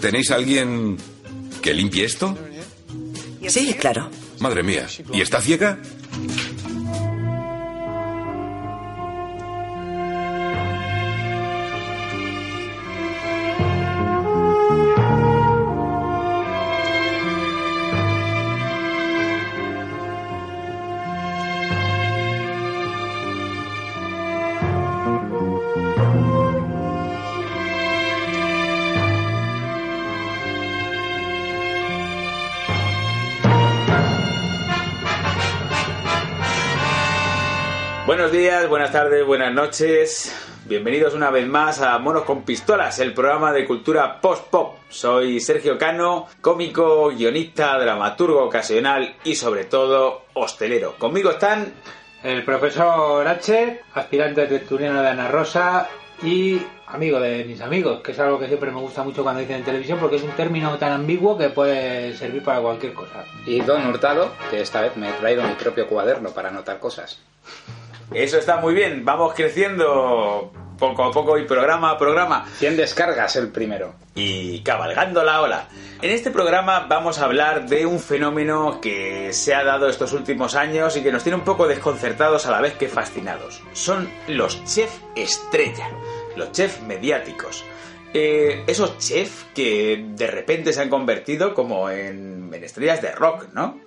¿Tenéis alguien que limpie esto? Sí, claro. Madre mía. ¿Y está ciega? Buenas tardes, buenas noches. Bienvenidos una vez más a Monos con Pistolas, el programa de cultura post-pop. Soy Sergio Cano, cómico, guionista, dramaturgo ocasional y sobre todo hostelero. Conmigo están El profesor H, aspirante tertuliano de Ana Rosa y amigo de mis amigos, que es algo que siempre me gusta mucho cuando dicen en televisión porque es un término tan ambiguo que puede servir para cualquier cosa. Y Don Hurtado, que esta vez me he traído mi propio cuaderno para anotar cosas. Eso está muy bien, vamos creciendo poco a poco y programa a programa 100 descargas el primero. y cabalgando la ola. En este programa vamos a hablar de un fenómeno que se ha dado estos últimos años y que nos tiene un poco desconcertados a la vez que fascinados. Son los chef estrella, los chef mediáticos. Eh, esos chefs que de repente se han convertido como en, en estrellas de rock, ¿no?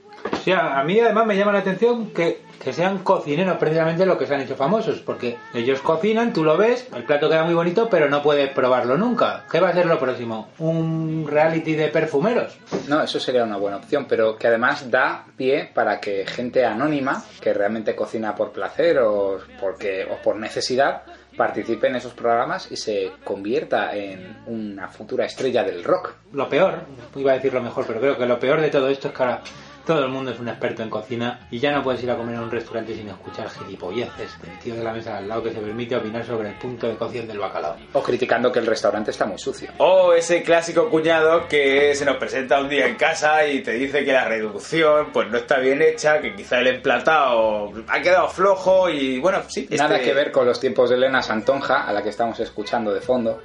Sí, a a mí además me llama la atención que, que sean cocineros precisamente los que se han hecho famosos, porque ellos cocinan, tú lo ves, el plato queda muy bonito, pero no puedes probarlo nunca. ¿Qué va a ser lo próximo? ¿Un reality de perfumeros? No, eso sería una buena opción, pero que además da pie para que gente anónima, que realmente cocina por placer o, porque, o por necesidad, participe en esos programas y se convierta en una futura estrella del rock. Lo peor, iba a decir lo mejor, pero creo que lo peor de todo esto es que ahora todo el mundo es un experto en cocina y ya no puedes ir a comer a un restaurante sin escuchar gilipolleces del tío de la mesa al lado que se permite opinar sobre el punto de cocción del bacalao. O criticando que el restaurante está muy sucio. O ese clásico cuñado que se nos presenta un día en casa y te dice que la reducción pues no está bien hecha, que quizá el emplatado ha quedado flojo y bueno, sí. Nada este- que ver con los tiempos de Elena Santonja, a la que estamos escuchando de fondo.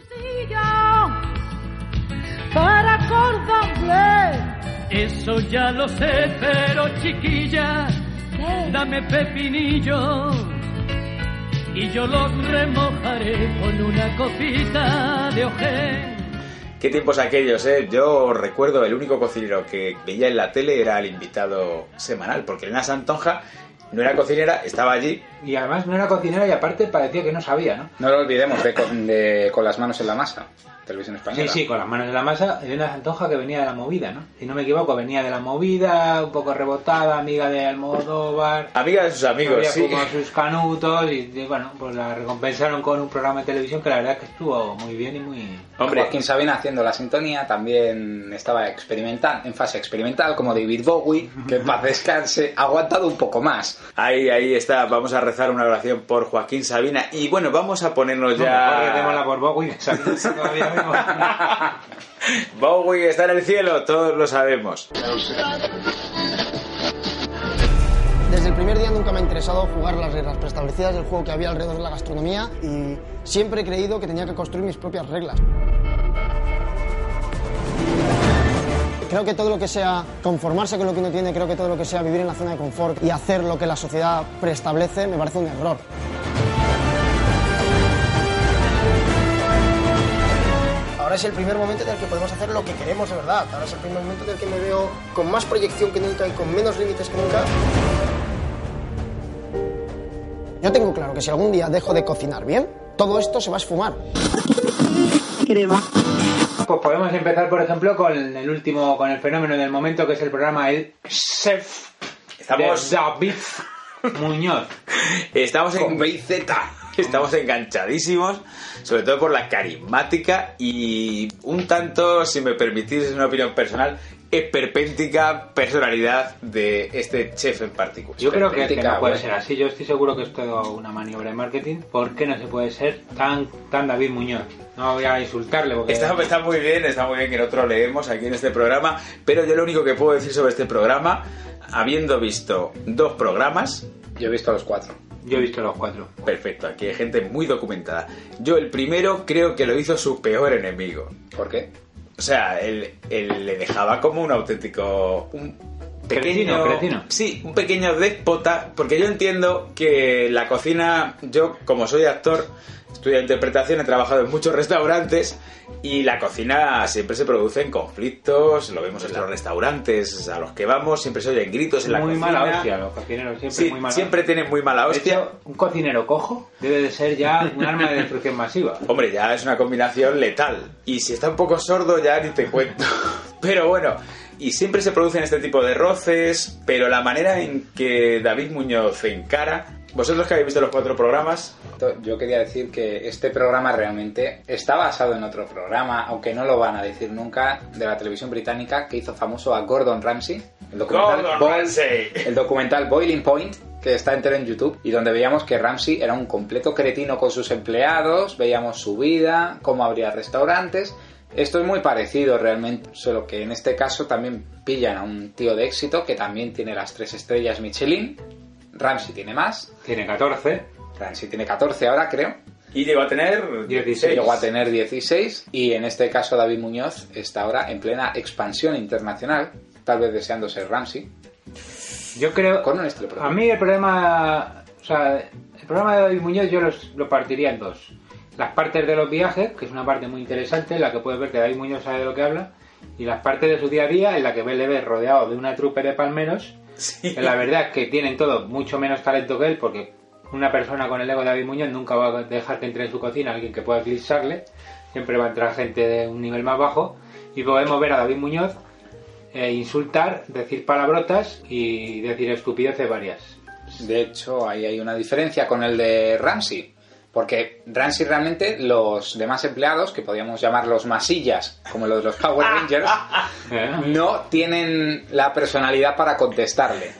para Eso ya lo sé, pero chiquilla, dame pepinillo y yo los remojaré con una copita de ojén. Qué tiempos aquellos, ¿eh? Yo recuerdo el único cocinero que veía en la tele era el invitado semanal, porque Elena Santonja no era cocinera, estaba allí. Y además no era cocinera y aparte parecía que no sabía, ¿no? No lo olvidemos de, con- de Con las manos en la masa, televisión Sí, española. sí, con las manos en la masa, Elena Santonja que venía de la movida, ¿no? Si no me equivoco, venía de la movida, un poco rebotada, amiga de Almodóvar. Amiga de sus amigos, sí. fumado sus canutos y, y, bueno, pues la recompensaron con un programa de televisión que la verdad es que estuvo muy bien y muy... Hombre, Joaquín Sabina haciendo la sintonía también estaba experimental, en fase experimental, como David Bowie, que en paz descanse, ha aguantado un poco más. ahí, ahí está. Vamos a rezar una oración por Joaquín Sabina. Y bueno, vamos a ponernos No, mejor recémosla ya... por Bowie, que Sabina todavía. Bowie está en el cielo, todos lo sabemos. Desde el primer día nunca me ha interesado jugar las reglas preestablecidas del juego que había alrededor de la gastronomía y siempre he creído que tenía que construir mis propias reglas. Creo que todo lo que sea conformarse con lo que uno tiene, creo que todo lo que sea vivir en la zona de confort y hacer lo que la sociedad preestablece me parece un error. Ahora es el primer momento en el que podemos hacer lo que queremos de verdad. Ahora es el primer momento en el que me veo con más proyección que nunca y con menos límites que nunca. Yo tengo claro que si algún día dejo de cocinar bien, todo esto se va a esfumar. Pues podemos empezar, por ejemplo, con el último, con el fenómeno del momento, que es el programa El Chef Estamos- de David Muñoz. Estamos en... Con B y Z. Estamos enganchadísimos, sobre todo por la carismática y un tanto, si me permitís, es una opinión personal, esperpéntica personalidad de este chef en particular. Yo creo que, que no puede ser así. Yo estoy seguro que es todo una maniobra de marketing. ¿Por qué no se puede ser tan, tan David Muñoz? No voy a insultarle porque... Está, está muy bien, está muy bien que nosotros leemos aquí en este programa, pero yo lo único que puedo decir sobre este programa, habiendo visto dos programas, Yo he visto los cuatro. Yo he visto los cuatro. perfecto, aquí hay gente muy documentada. Yo el primero creo que lo hizo su peor enemigo. ¿Por qué? O sea, él, él le dejaba como un auténtico... Un pequeño... Cretino, cretino. Sí, un pequeño déspota, porque yo entiendo que la cocina, yo como soy actor, estudio interpretación, he trabajado en muchos restaurantes y la cocina siempre se produce en conflictos, lo vemos en los restaurantes a los que vamos, siempre se oyen gritos en la muy cocina. mala hostia, los cocineros siempre Sí, muy mala siempre tienen muy mala De hostia. hecho, un cocinero cojo debe de ser ya un arma de destrucción masiva. Hombre, ya es una combinación letal. Y si está un poco sordo, ya ni te cuento. Pero bueno, y siempre se producen este tipo de roces, pero la manera en que David Muñoz encara. Vosotros que habéis visto los cuatro programas, Yo quería decir que este programa realmente está basado en otro programa, aunque no lo van a decir nunca, de la televisión británica que hizo famoso a Gordon Ramsay. El documental, Gordon Boil- Ramsay. el documental Boiling Point, que está entero en YouTube, y donde veíamos que Ramsay era un completo cretino con sus empleados, veíamos su vida, cómo abría restaurantes. Esto es muy parecido realmente, solo que en este caso también pillan a un tío de éxito que también tiene las tres estrellas Michelin. Ramsay tiene más, Tiene 14. Ramsey tiene 14 ahora, creo. y llegó a tener 16. Llegó a tener 16 y en este caso David Muñoz está ahora en plena expansión internacional, tal vez deseando ser Ramsey, Yo creo. con un estilo A mí el problema. O sea, el programa de David Muñoz yo los- lo partiría en dos. Las partes de los viajes, que es una parte muy interesante, en la que puedes ver que David Muñoz sabe de lo que habla, y las partes de su día a día, en la que le ves rodeado de una trupe de palmeros, Sí. la verdad es que tienen todo mucho menos talento que él, porque una persona con el ego de David Muñoz nunca va a dejar que entre en su cocina alguien que pueda eclipsarle, siempre va a entrar gente de un nivel más bajo, y podemos ver a David Muñoz eh, insultar, decir palabrotas y decir estupideces varias. De hecho, ahí hay una diferencia con el de Ramsey. Porque Ramsey realmente, los demás empleados, que podríamos llamarlos masillas, como los de los Power Rangers, no tienen la personalidad para contestarle.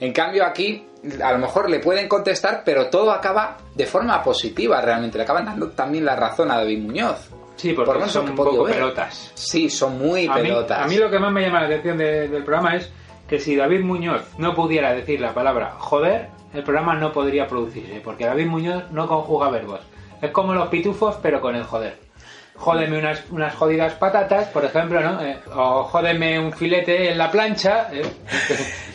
En cambio aquí, a lo mejor le pueden contestar, pero todo acaba de forma positiva realmente. Le acaban dando también la razón a David Muñoz. Sí, porque Por son un poco ver. pelotas. Sí, son muy A mí, pelotas. a mí lo que más me llama la atención de- del programa es que si David Muñoz no pudiera decir la palabra joder, el programa no podría producirse, porque David Muñoz no conjuga verbos. Es como los pitufos, pero con el joder. Jódeme unas, unas jodidas patatas, por ejemplo, ¿no? Eh, o jódeme un filete en la plancha. ¿eh?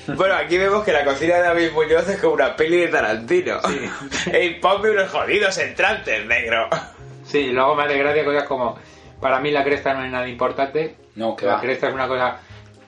Bueno, aquí vemos que la cocina de David Muñoz es como una peli de Tarantino. ¡Ey, ponme unos jodidos entrantes, negro! Sí, y luego me hace gracia cosas como, para mí la cresta no es nada importante. No, que la va. cresta es una cosa,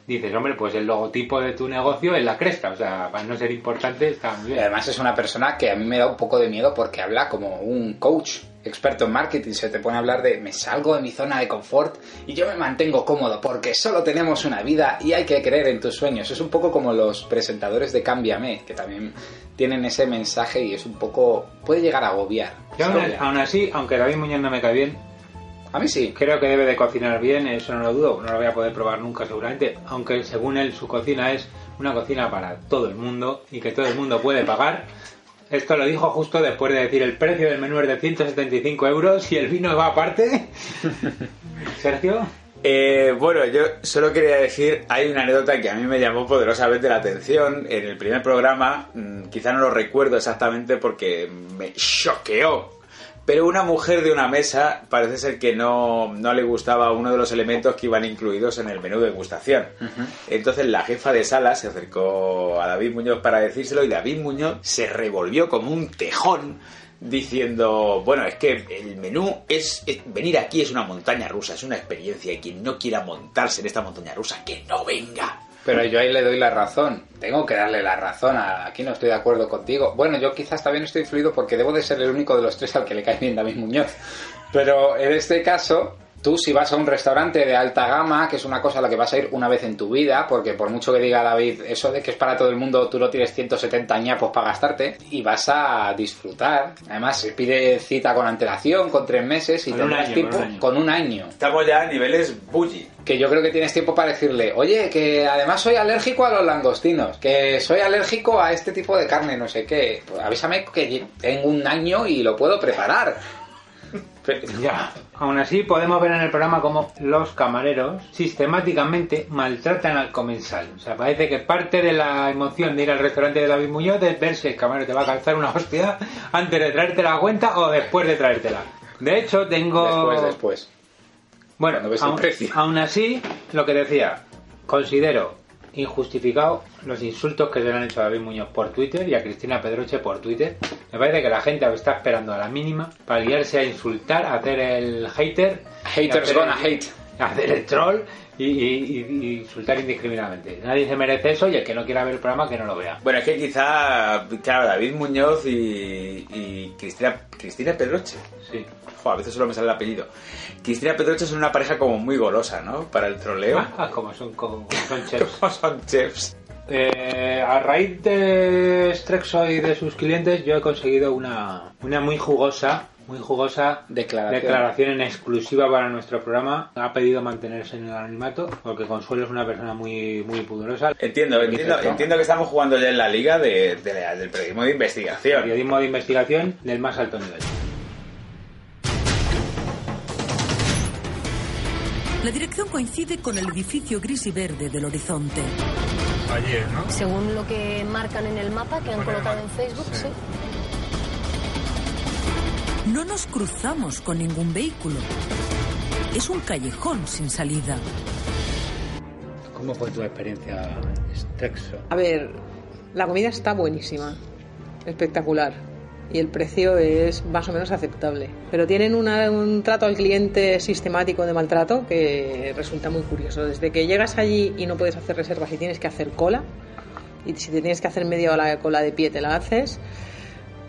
dices, hombre, pues el logotipo de tu negocio es la cresta, o sea, para no ser importante está muy Y además es una persona que a mí me da un poco de miedo porque habla como un coach experto en marketing. Se te pone a hablar de me salgo de mi zona de confort y yo me mantengo cómodo porque solo tenemos una vida y hay que creer en tus sueños. Es un poco como los presentadores de Cámbiame, que también tienen ese mensaje y es un poco... puede llegar a agobiar. Yo aún, Agobia. aún así, aunque David Muñoz no me cae bien, A mí sí. creo que debe de cocinar bien, eso no lo dudo, no lo voy a poder probar nunca seguramente, aunque según él su cocina es una cocina para todo el mundo y que todo el mundo puede pagar. Esto lo dijo justo después de decir el precio del menú es de 175 euros y el vino va aparte. Sergio. Eh, bueno, yo solo quería decir, hay una anécdota que a mí me llamó poderosamente la atención. En el primer programa, mm, quizá no lo recuerdo exactamente porque me choqueó. Pero una mujer de una mesa parece ser que no, no le gustaba uno de los elementos que iban incluidos en el menú de degustación. Entonces la jefa de sala se acercó a David Muñoz para decírselo y David Muñoz se revolvió como un tejón diciendo, bueno, es que el menú es, es- venir aquí es una montaña rusa, es una experiencia y quien no quiera montarse en esta montaña rusa, que no venga. Pero yo ahí le doy la razón. Tengo que darle la razón. Aquí no estoy de acuerdo contigo. Bueno, yo quizás también estoy influido porque debo de ser el único de los tres al que le cae bien David Muñoz. Pero en este caso, tú si vas a un restaurante de alta gama, que es una cosa a la que vas a ir una vez en tu vida, porque por mucho que diga David eso de que es para todo el mundo, tú no tienes 170 ñapos para gastarte, y vas a disfrutar. Además, se pide cita con antelación, con tres meses, y Con un tendrás año, tiempo con un año. con un año Estamos ya a niveles bully. que yo creo que tienes tiempo para decirle, oye, que además soy alérgico a los langostinos, que soy alérgico a este tipo de carne, no sé qué. Pues avísame que tengo un año y lo puedo preparar. Ya. Aún así, podemos ver en el programa cómo los camareros sistemáticamente maltratan al comensal. O sea, parece que parte de la emoción de ir al restaurante de David Muñoz es ver si el camarero te va a calzar una hostia antes de traerte la cuenta o después de traértela. De hecho, tengo. Después, después. Bueno, el precio. aún así, lo que decía, considero injustificado los insultos que se le han hecho a David Muñoz por Twitter y a Cristina Pedroche por Twitter. Me parece que la gente está esperando a la mínima para liarse a insultar, a hacer el hater. Haters hacer gonna el- hate. Hacer el troll y, y- insultar indiscriminadamente. Nadie se merece eso y el que no quiera ver el programa que no lo vea. Bueno, es que quizá, claro, David Muñoz y, y Cristina, Cristina Pedroche. Sí. Jo, a veces solo me sale el apellido. Cristina Pedroche son una pareja como muy golosa, ¿no? Para el troleo. Ah, como son, como son chefs. Como son chefs. Eh, a raíz de Strexo y de sus clientes, yo he conseguido una, una muy jugosa, muy jugosa Declaración. declaración en exclusiva para nuestro programa. Ha pedido mantenerse en el anonimato porque Consuelo es una persona muy, muy pudorosa. Entiendo, entiendo, entiendo que estamos jugando ya en la liga de, de la- del periodismo de investigación. Periodismo de investigación del más alto nivel. La dirección coincide con el edificio gris y verde del horizonte. Ayer, ¿no? Según lo que marcan en el mapa que han Bueno, colocado en Facebook, sí. sí. No nos cruzamos con ningún vehículo. Es un callejón sin salida. ¿Cómo fue tu experiencia, Strexo? A ver, la comida está buenísima, espectacular. Y el precio es más o menos aceptable. Pero tienen una- un trato al cliente sistemático de maltrato que resulta muy curioso. Desde que llegas allí y no puedes hacer reservas y tienes que hacer cola, y si te tienes que hacer media hora de cola de pie te la haces,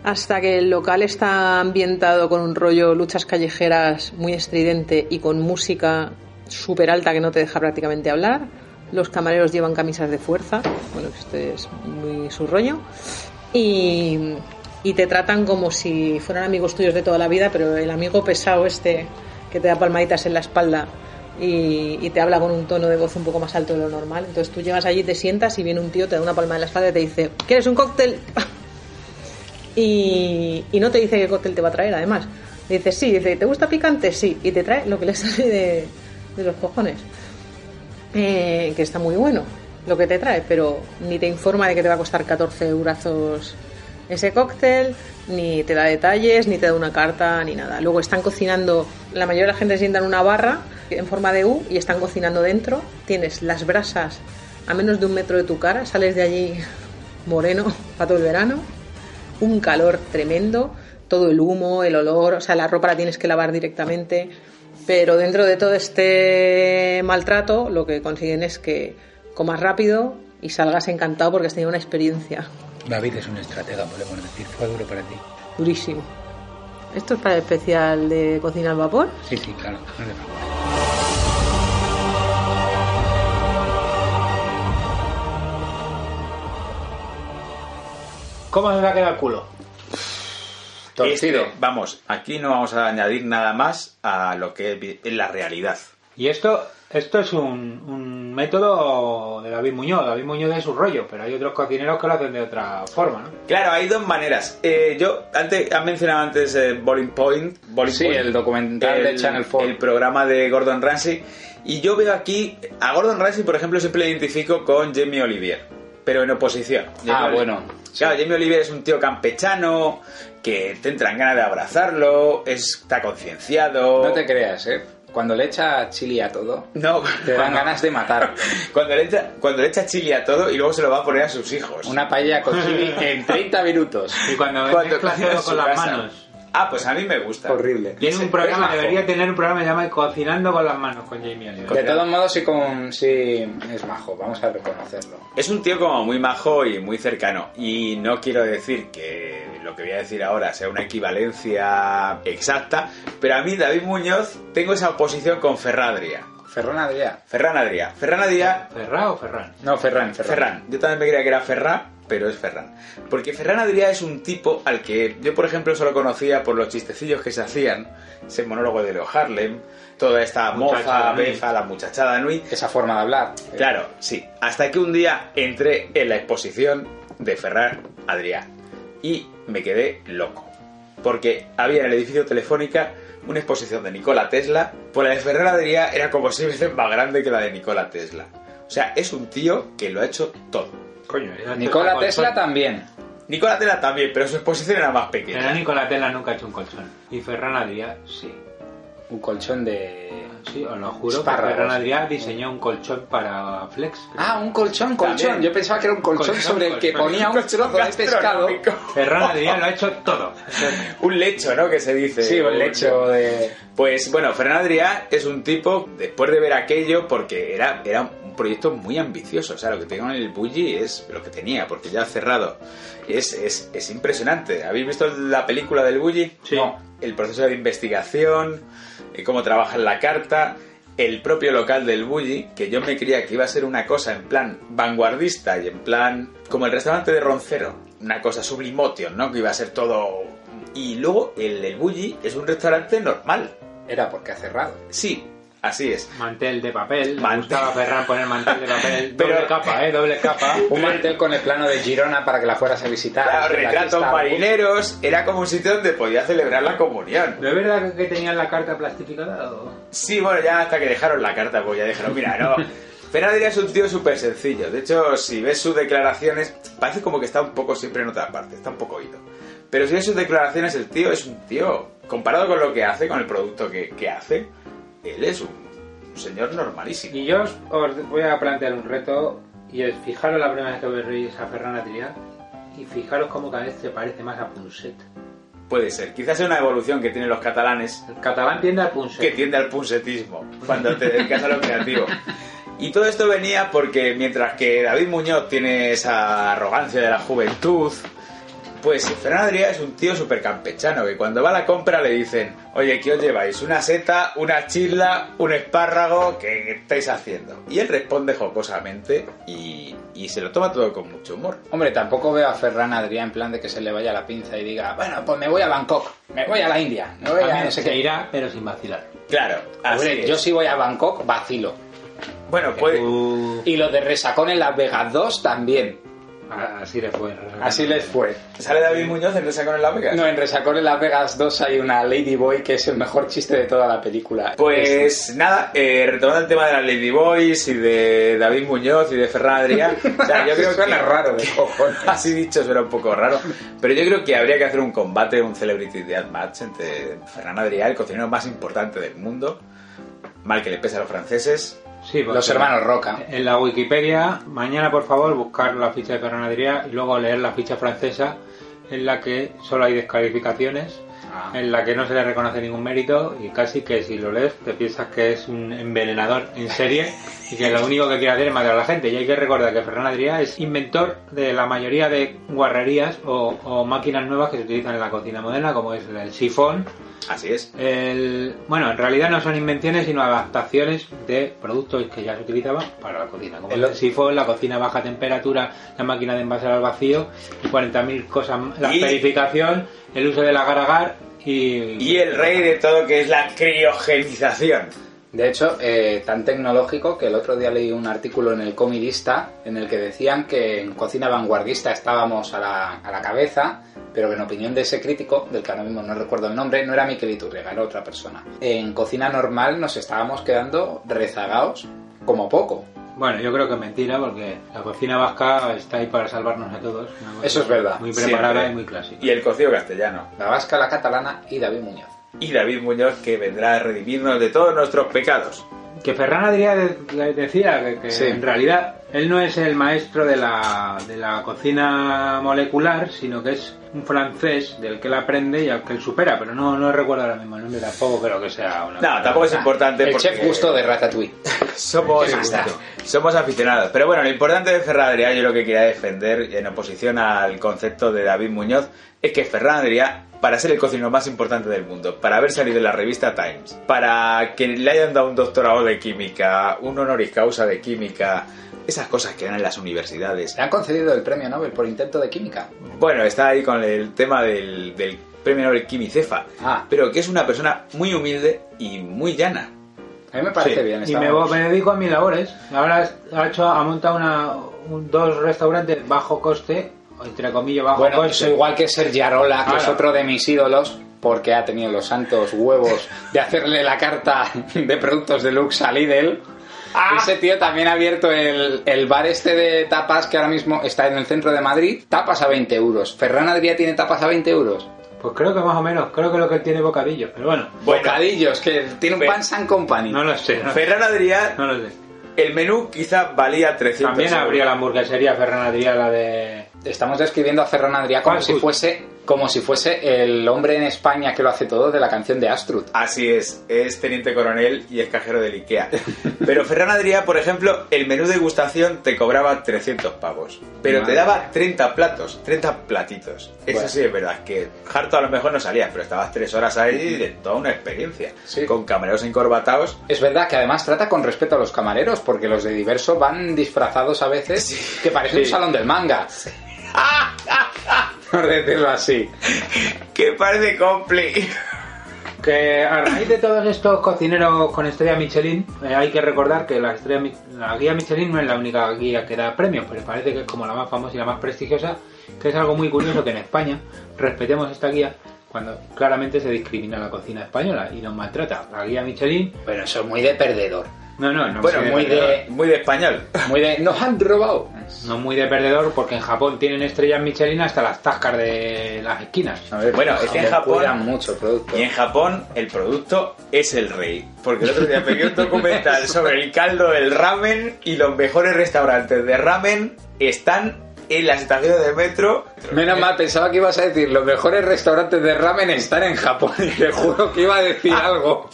hasta que el local está ambientado con un rollo luchas callejeras muy estridente y con música súper alta que no te deja prácticamente hablar. Los camareros llevan camisas de fuerza, bueno, este es muy su rollo. Y, te tratan como si fueran amigos tuyos de toda la vida, pero el amigo pesado este que te da palmaditas en la espalda y, y te habla con un tono de voz un poco más alto de lo normal. Entonces tú llegas allí, te sientas y viene un tío, te da una palma en la espalda y te dice, ¿quieres un cóctel? Y, no te dice qué cóctel te va a traer, además. Dice, sí, dice, ¿te gusta picante? Sí, y te trae lo que le sale de, los cojones. Eh, que está muy bueno lo que te trae, pero ni te informa de que te va a costar 14 eurazos ese cóctel, ni te da detalles, ni te da una carta, ni nada. Luego están cocinando, la mayoría de la gente sienta en una barra en forma de U y están cocinando dentro. Tienes las brasas a menos de un metro de tu cara, sales de allí moreno para todo el verano un calor tremendo, todo el humo, el olor, o sea, la ropa la tienes que lavar directamente, pero dentro de todo este maltrato lo que consiguen es que comas rápido y salgas encantado porque has tenido una experiencia David es un estratega, podemos decir. Fue duro para ti. durísima. ¿Esto es para el especial de cocina al vapor? Sí, sí, claro. ¿Cómo se va a quedar el culo? Torcido. Este, vamos, aquí no vamos a añadir nada más a lo que es la realidad. Y esto, esto es un, un método de David Muñoz. David Muñoz es su rollo, pero hay otros cocineros que lo hacen de otra forma, ¿no? Claro, hay dos maneras. Eh, yo, antes, han mencionado antes eh, Bowling Point. Bowling Sí, Point, el documental de Channel 4. El programa de Gordon Ramsay. Y yo veo aquí, a Gordon Ramsay, por ejemplo, siempre le identifico con Jamie Olivier, pero en oposición. Jamie Ah, bueno. Claro, Jamie Olivier es un tío campechano, que te entran ganas de abrazarlo, está concienciado. No te creas, ¿eh? Cuando le echa chili a todo, No, te dan cuando- ganas de matar. Cuando le, echa, cuando le echa chili a todo y luego se lo va a poner a sus hijos. Una paella con chili en 30 minutos. Y cuando, Cuando todo su con las casa. manos. Ah, pues a mí me gusta. Horrible. Tiene un programa, debería tener un programa llamado Cocinando con las manos con Jamie Oliver. De todos modos, sí, con, sí es majo, vamos a reconocerlo. Es un tío como muy majo y muy cercano. Y no quiero decir que lo que voy a decir ahora sea una equivalencia exacta, pero a mí, David Muñoz, tengo esa oposición con Ferradria. Ferran Adrià. Ferran Adrià. Ferran Adrià... ¿Ferrá o Ferran? No, Ferran, Ferran. Ferran. Yo también me creía que era Ferrá, pero es Ferran. Porque Ferran Adrià es un tipo al que yo, por ejemplo, solo conocía por los chistecillos que se hacían, ese monólogo de Leo Harlem, toda esta Nui. befa, la muchachada Nui. Esa forma de hablar. Claro, sí. Hasta que un día entré en la exposición de Ferran Adrià y me quedé loco. Porque había en el edificio Telefónica una exposición de Nikola Tesla, pues la de Ferran Adrià era como seis veces más grande que la de Nikola Tesla. O sea, es un tío que lo ha hecho todo. Coño, Nikola Tesla también. Nikola Tesla también, pero su exposición era más Pero pequeña. Nikola Tesla nunca ha hecho un colchón. Y Ferran Adrià, sí. Un colchón de... Sí, os lo juro que Espárragos. Ferran Adrià diseñó un colchón para Flex. creo. Ah, un colchón, colchón. También. Yo pensaba que era un colchón, Colchón, sobre el que ponía un trozo de pescado. Ferran Adrià lo ha hecho todo. Un lecho, ¿no? Que se dice. Sí, un lecho de... Pues bueno, Fernán Adrià es un tipo, después de ver aquello, porque era, era proyecto muy ambicioso. O sea, lo que tenía en el Bulli es lo que tenía, porque ya ha cerrado. Es, es, es impresionante. ¿Habéis visto la película del Bulli? Sí. No. El proceso de investigación, eh, cómo trabaja en la carta, el propio local del Bulli, que yo me creía que iba a ser una cosa en plan vanguardista y en plan como el restaurante de Roncero, una cosa sublimotion, ¿no? Que iba a ser todo... Y luego el, el Bulli es un restaurante normal. Era porque ha cerrado. Sí, así es. Mantel de papel. Me Mantel. gustaba Ferran poner mantel de papel. Pero- Doble capa, ¿eh? Doble capa. Un mantel con el plano de Girona para que la fueras a visitar. Claro, retratos marineros, era como un sitio donde podía celebrar la comunión. ¿No es verdad que tenían la carta plastificada? o? Sí, bueno, ya hasta que dejaron la carta, pues ya dijeron, mira, no. Ferran Adrià es un tío súper sencillo. De hecho, si ves sus declaraciones, parece como que está un poco siempre en otra parte, está un poco oído. Pero si ves sus declaraciones, el tío es un tío, comparado con lo que hace, con el producto que, que hace, él es un, un señor normalísimo. Y yo os, os voy a plantear un reto y es fijaros la primera vez que veréis a Ferran Adrià y fijaros cómo cada vez se parece más a Punset. Puede ser. Quizás sea una evolución que tienen los catalanes El catalán tiende al Punset. que tiende al punsetismo cuando te dedicas a lo creativo. Y todo esto venía porque mientras que David Muñoz tiene esa arrogancia de la juventud, pues Ferran Adrià es un tío súper campechano que cuando va a la compra le dicen, oye, ¿qué os lleváis? ¿Una seta, una chirla, un espárrago? ¿Qué estáis haciendo? Y él responde jocosamente y, y se lo toma todo con mucho humor. Hombre, tampoco veo a Ferran Adrià en plan de que se le vaya la pinza y diga, bueno, pues me voy a Bangkok, me voy a la India, me voy a También no sé se qué. irá, pero sin vacilar. Claro, así Hombre, es. yo si voy a Bangkok, vacilo. Bueno, puede... Uh, Y los de Resacón en Las Vegas 2 también. Así le fue. Así les fue. ¿Sale David Muñoz en Resacón en la Vegas? No, en Resacón en Las Vegas 2 hay una Ladyboy que es el mejor chiste de toda la película. Pues nada, eh, retomando el tema de las Ladyboys y de David Muñoz y de Ferran Adrià, o sea, yo creo que raro de cojones. así dicho suena un poco raro, pero yo creo que habría que hacer un combate, un Celebrity Deathmatch entre Ferran Adrià, el cocinero más importante del mundo, mal que le pese a los franceses. Sí, porque Los hermanos Roca. En la Wikipedia, mañana por favor buscar la ficha de Ferran Adrià y luego leer la ficha francesa en la que solo hay descalificaciones, Ah. en la que no se le reconoce ningún mérito y casi que si lo lees te piensas que es un envenenador en serie y que lo único que quiere hacer es matar a la gente. Y hay que recordar que Ferran Adrià es inventor de la mayoría de guarrerías o, o máquinas nuevas que se utilizan en la cocina moderna, como es el sifón, Así es. el, bueno, en realidad no son invenciones, sino adaptaciones de productos que ya se utilizaban para la cocina. Como El- el, sifón, la cocina a baja temperatura, la máquina de envasar al vacío, y 40.000 cosas, la Y- perificación, el uso del agar-agar y... Y el rey de todo que es la criogenización. De hecho, eh, tan tecnológico que el otro día leí un artículo en el Comidista en el que decían que en cocina vanguardista estábamos a la, a la cabeza, pero que en opinión de ese crítico, del que ahora mismo no recuerdo el nombre, no era Miquel Iturriaga, era otra persona. En cocina normal nos estábamos quedando rezagados como poco. Bueno, yo creo que es mentira porque la cocina vasca está ahí para salvarnos a todos. Eso es verdad. Muy preparada Siempre. y muy clásica. Y el cocido castellano. La vasca, la catalana y David Muñoz. Y David Muñoz que vendrá a redimirnos de todos nuestros pecados. Que Ferran Adrià de- de- decía que, que Sí. en realidad él no es el maestro de la, de la cocina molecular, sino que es un francés del que él aprende y al que él supera, pero no, no recuerdo ahora mismo el nombre, tampoco creo que sea una... No, tampoco es importante El porque chef gusto de Ratatouille. somos, somos aficionados. Pero bueno, lo importante de Ferran Adrià, yo lo que quería defender en oposición al concepto de David Muñoz, es que Ferran Adrià, para ser el cocinero más importante del mundo, para haber salido en la revista Times, para que le hayan dado un doctorado de química, un honoris causa de química, esas cosas que dan en las universidades. Le han concedido el premio Nobel por intento de química. Bueno, está ahí con el tema del, del premio Nobel Quimicefa, Ah. pero que es una persona muy humilde y muy llana. A mí me parece Sí. bien. Y me, dedico a mis labores. Ahora ha, hecho, ha montado una, un- dos restaurantes bajo coste, entre comillas bajo Bueno, coste. eso igual que Sergi Arola, que es Ahora. otro de mis ídolos, porque ha tenido los santos huevos de hacerle la carta de productos deluxe a Lidl. Ese tío también ha abierto el, el bar este de tapas que ahora mismo está en el centro de Madrid. Tapas a 20 euros. Ferran Adrià tiene tapas a 20 euros. Pues creo que más o menos, creo que lo que tiene bocadillos, pero bueno. Bocadillos, que tiene un pan San Company. No lo sé. No, Ferran Adrià, no lo sé. el menú quizá valía 300 También euros. habría la hamburguesería Ferran Adrià, la de... Estamos describiendo a Ferran Adrià como Fast si fuese como si fuese el hombre en España que lo hace todo de la canción de Astrud. Así es, es teniente coronel y es cajero del Ikea. Pero Ferran Adrià, por ejemplo, el menú de degustación te cobraba 300 pavos. Pero te daba 30 platos, 30 platitos. Eso Bueno. sí es verdad, que harto a lo mejor no salías, pero estabas tres horas ahí de toda una experiencia. Sí. Con camareros encorbatados. Es verdad que además trata con respeto a los camareros, porque los de diverso van disfrazados a veces que parece un salón del manga. Por decirlo así. Que parece compli. Que a raíz de todos estos cocineros con estrella Michelin, eh, hay que recordar que la, estrella, la guía Michelin no es la única guía que da premios, pero parece que es como la más famosa y la más prestigiosa, que es algo muy curioso que en España respetemos esta guía cuando claramente se discrimina la cocina española y nos maltrata. La guía Michelin, Bueno, eso es muy de perdedor. No, no, no, Bueno, muy de, de, muy de español. Muy de... Nos han robado. no muy de perdedor porque en Japón tienen estrellas Michelin hasta las tascas de las esquinas. A ver, Bueno, es que en Japón- cuidan mucho el producto. Y en Japón el producto es el rey. Porque el otro día me vi un documental sobre el caldo del ramen y los mejores restaurantes de ramen están en las estaciones de metro. Menos mal, pensaba que ibas a decir los mejores restaurantes de ramen están en Japón y te juro que iba a decir algo.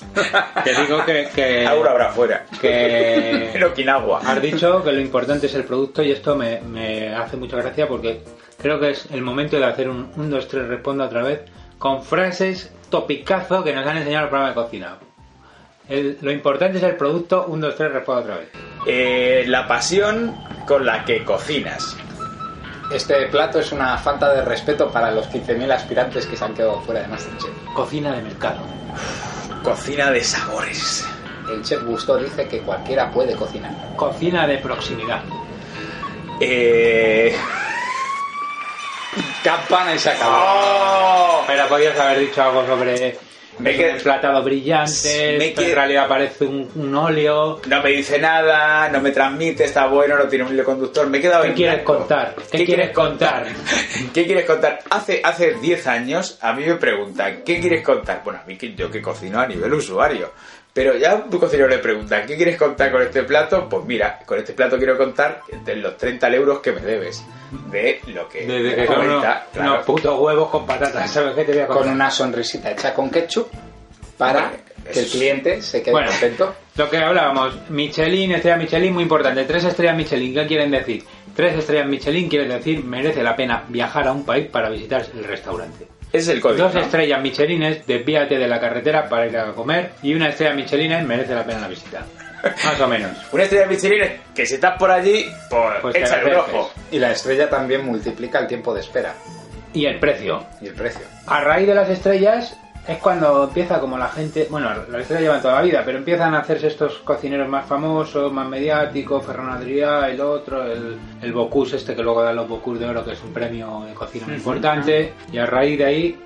Te digo que, que, Ahora habrá fuera. que En Okinawa. Has dicho que lo importante es el producto y esto me, me hace mucha gracia porque creo que es el momento de hacer un 1, 2, 3, responda otra vez con frases topicazo que nos han enseñado el programa de cocina. El- lo importante es el producto, 1, 2, 3, responda otra vez. Eh, la pasión con la que cocinas. Este plato es una falta de respeto para los 15.000 aspirantes que se han quedado fuera de Masterchef. Cocina de mercado. Cocina de sabores. El chef Gusto dice que cualquiera puede cocinar. Cocina de proximidad. Eh... Campana y se acabó. ¡Oh! Pero podías haber dicho algo sobre Me quedé- platado brillante, Me en realidad parece un, un óleo. No me dice nada, no me transmite, está bueno, no tiene un hilo conductor. Me he quedado ¿Qué quieres blanco. contar? ¿Qué, quieres contar? ¿Qué quieres contar? Hace, hace 10 años a mí me preguntan, ¿qué quieres contar? Bueno, a mí que yo que cocino a nivel usuario. Pero ya tu cocinero le pregunta, ¿qué quieres contar con este plato? Pues mira, con este plato quiero contar de los 30 euros que me debes. De lo que... Desde que son unos, comenta, claro. unos putos huevos con patatas, ¿sabes qué te voy a contar? Con una sonrisita hecha con ketchup para que el cliente se quede Bueno. contento. Lo que hablábamos, Michelin, estrella Michelin, muy importante. Tres estrellas Michelin, ¿qué quieren decir? Tres estrellas Michelin quiere decir merece la pena viajar a un país para visitar el restaurante. Ese es el código. Dos ¿no? estrellas Michelin es desvíate de la carretera para ir a comer y una estrella Michelin es merece la pena la visita. Más o menos. Una estrella Michelin es que si estás por allí, pues, Pues te échale un ojo. Y la estrella también multiplica el tiempo de espera Y el precio. y el precio. A raíz de las estrellas es cuando empieza como la gente, bueno, las estrellas llevan toda la vida, pero empiezan a hacerse estos cocineros más famosos, más mediáticos, Ferran Adrià, el otro, el, el Bocuse este que luego dan los Bocuse de Oro, que es un premio de cocina muy importante, y a raíz de ahí,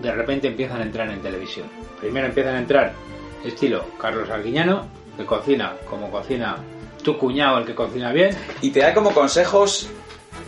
de repente empiezan a entrar en televisión. Primero empiezan a entrar estilo Carlos Arguiñano, que cocina como cocina tu cuñado, el que cocina bien, Y te da como consejos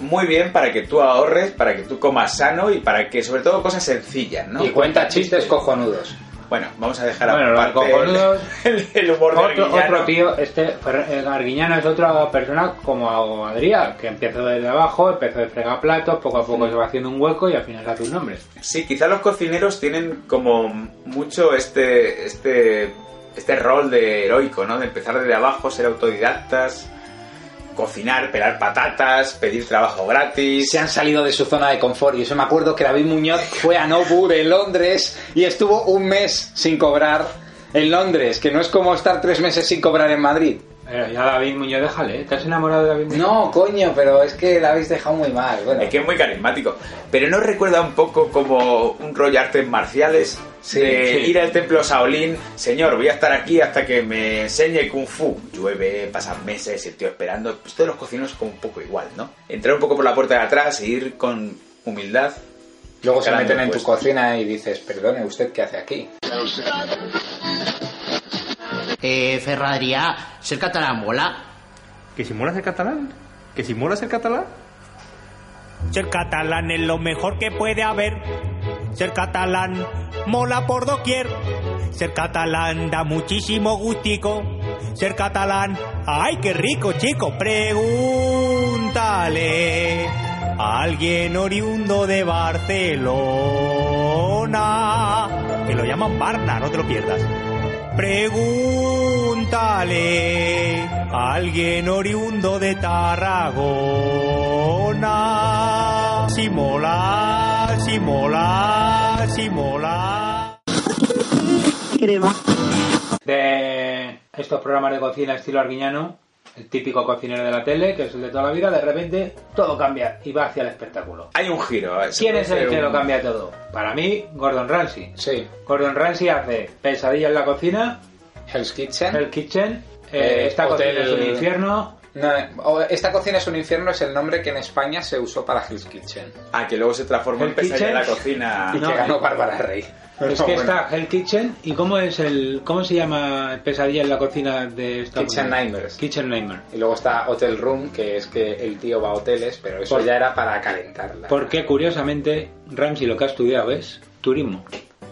muy bien para que tú ahorres, para que tú comas sano y para que, sobre todo, cosas sencillas, ¿no? Y cuenta chistes cojonudos. Bueno, vamos a dejar Bueno, aparte cojonudos- el, el humor de Otro, Arguiñano. otro tío, este eh, Arguiñano es otra persona como Adrián, que empezó desde abajo, empezó de fregaplatos, poco a poco se va haciendo un hueco y al final hace un nombre. Sí, quizá los cocineros tienen como mucho este, este, este rol de heroico, ¿no? De empezar desde abajo, ser autodidactas, cocinar, pelar patatas, pedir trabajo gratis. Se han salido de su zona de confort. Y eso me acuerdo que David Muñoz fue a Nobu de Londres y estuvo un mes sin cobrar en Londres, que no es como estar tres meses sin cobrar en Madrid. Pero ya David Muñoz, déjale, ¿eh? ¿te has enamorado de David Muñoz? No, coño, pero es que la habéis dejado muy mal. Bueno, Es que es muy carismático. Pero ¿no recuerda un poco como un rollo artes marciales? Sí, de sí. ir al templo Shaolin, señor, voy a estar aquí hasta que me enseñe Kung Fu. Llueve, pasan meses, el tío esperando. Pues todos los cocineros es como un poco igual, ¿no? Entrar un poco por la puerta de atrás e ir con humildad. luego se meten en tu cocina y dices, perdone, ¿usted qué hace aquí? Eh, Ferradrià, ser catalán mola. ¿Que si mola ser catalán? ¿Que si mola ser catalán? Ser catalán es lo mejor que puede haber. Ser catalán mola por doquier. Ser catalán da muchísimo gustico. Ser catalán, ¡ay, qué rico, chico! Pregúntale a alguien oriundo de Barcelona. Que lo llaman Barna, no te lo pierdas. Pregúntale a alguien oriundo de Tarragona. Si mola, si mola, si mola. De estos programas de cocina estilo arguiñano, el típico cocinero de la tele, que es el de toda la vida, de repente todo cambia y va hacia el espectáculo. Hay un giro. ¿eh? ¿Quién es el que lo cambia todo? Para mí, Gordon Ramsay. Sí. Gordon Ramsay hace Pesadilla en la cocina, Hell's Kitchen. El Kitchen, Eh, eh, Esta Hotel- cocina es un infierno. No, o- esta cocina es un infierno es el nombre que en España se usó para Hell's Kitchen. Ah, que luego se transformó en pesadilla en la cocina. Y No, que ganó Bárbara Rey. Es que bueno. está Hell Kitchen y cómo es el cómo se llama Pesadilla en la cocina de Estados Kitchen? Nightmares. Kitchen Nightmare. Y luego está Hotel Room, que es que el tío va a hoteles, pero eso Por- ya era para calentarla. Porque curiosamente Ramsay lo que ha estudiado es turismo.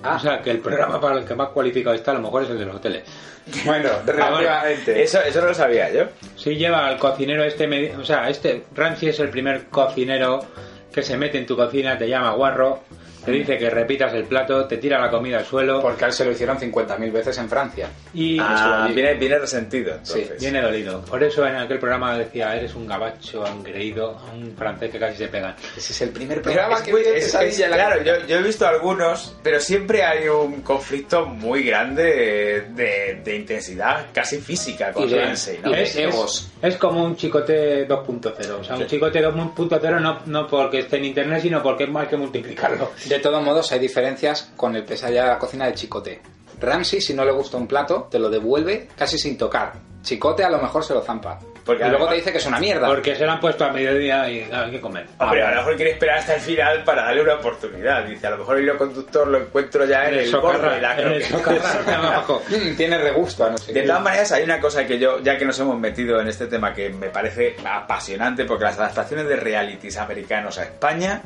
Ah. O sea, que el programa para el que más cualificado está a lo mejor es el de los hoteles. Bueno, relativamente. Eso, eso no lo sabía yo. Sí lleva al cocinero este, o sea, este Ramsay es el primer cocinero que se mete en tu cocina, te llama guarro, te dice que repitas el plato, te tira la comida al suelo Porque a él se lo hicieron 50.000 veces en Francia. y Ah, viene, viene resentido. Sí, entonces. viene dolido. Por eso en aquel programa decía, eres un gabacho engreído, un francés que casi se pegan. Ese es el primer programa es que muy- veo es- es- la claro, yo, yo he visto algunos, pero siempre hay un conflicto muy grande de, de intensidad casi física con Ramsey, ¿no? Es, es- es como un chicote 2.0. O sea, un chicote 2.0 no, no porque esté en internet, sino porque hay que multiplicarlo. De todos modos, hay diferencias con el pesadilla de la cocina de Chicote. Ramsey, si no le gusta un plato, te lo devuelve casi sin tocar. Chicote a lo mejor se lo zampa. Porque y luego además- te dice que es una mierda. Porque se lo han puesto a mediodía y hay que comer. Hombre, a lo mejor quiere esperar hasta el final para darle una oportunidad. Dice, a lo mejor el hilo conductor lo encuentro ya en En el la en el abajo. Mm, tiene regusto no sé De qué. todas maneras, hay una cosa que yo, ya que nos hemos metido en este tema que me parece apasionante, porque las adaptaciones de realities americanos a España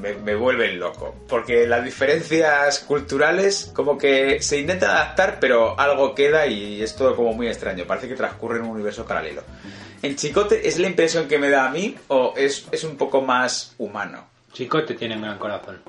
me, me vuelven loco. Porque las diferencias culturales, como que se intentan adaptar, pero algo queda y es todo como muy extraño. Parece que transcurre en un universo paralelo. ¿En Chicote es la impresión que me da a mí o es, es un poco más humano? Chicote tiene un gran corazón.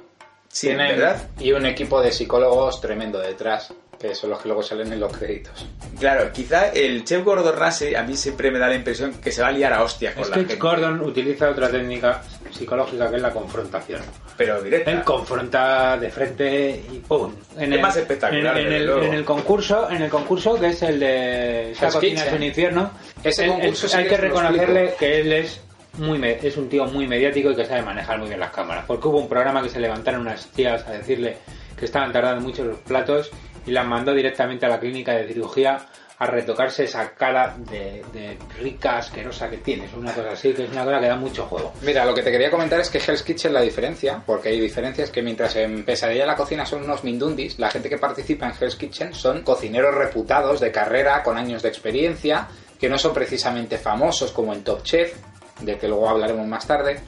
Sí, Tienen- ¿verdad? Y un equipo de psicólogos tremendo detrás, que son los que luego salen en los créditos. Claro, quizá el chef Gordon Ramsay a mí siempre me da la impresión que se va a liar a hostias con Es la que gente. Gordon utiliza otra técnica psicológica que es la confrontación. Pero directa. Él confronta de frente y ¡pum! En Es más espectacular, En, el, luego. en el concurso, en el concurso que es el de Hell's cocina es un infierno. Ese él- concurso él- sí hay que reconocerle que él es muy es un tío muy mediático y que sabe manejar muy bien las cámaras. Porque hubo un programa que se levantaron unas tías a decirle que estaban tardando mucho los platos y las mandó directamente a la clínica de cirugía a retocarse esa cara de, de rica asquerosa que tienes, una cosa así, que es una cosa que da mucho juego. Mira, lo que te quería comentar es que Hell's Kitchen la diferencia, porque hay diferencias que mientras en Pesadilla la cocina son unos mindundis, la gente que participa en Hell's Kitchen son cocineros reputados de carrera, con años de experiencia, que no son precisamente famosos como en Top Chef, de que luego hablaremos más tarde,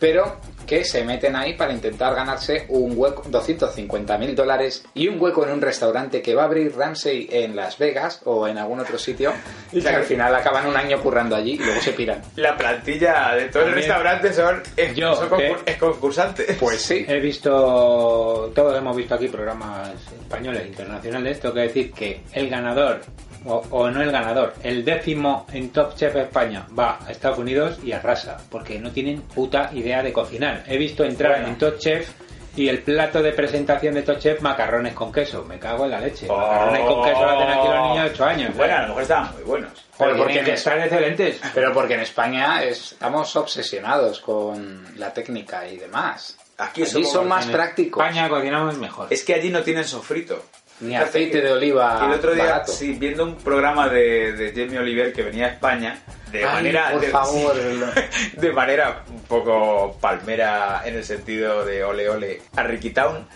pero que se meten ahí para intentar ganarse un hueco, 250 mil dólares y un hueco en un restaurante que va a abrir Ramsey en Las Vegas o en algún otro sitio, y que al final acaban un año currando allí y luego se piran. La plantilla de todo el restaurante son, es, Yo, son es concursantes. Pues sí. He visto, todos hemos visto aquí programas españoles, internacionales, tengo que decir que el ganador, o, o no el ganador, el décimo en Top Chef España va a Estados Unidos y arrasa, porque no tienen puta idea de cocinar. He visto entrar Bueno. en Top Chef y el plato de presentación de Top Chef, macarrones con queso. Me cago en la leche. Oh. Macarrones con queso lo hacen aquí los niños de 8 años. Bueno, a ¿eh? lo mejor estaban muy buenos. Pero Porque en estar excelentes. Pero porque en España es- estamos obsesionados con la técnica y demás. Aquí Allí son más En prácticos. España cocinamos mejor. Es que allí no tienen sofrito. Ni aceite de oliva Y el otro día, barato. sí, viendo un programa de, de Jamie Oliver que venía a España, de Ay, manera. por de, favor. de manera un poco palmera en el sentido de ole ole a Ricky Town,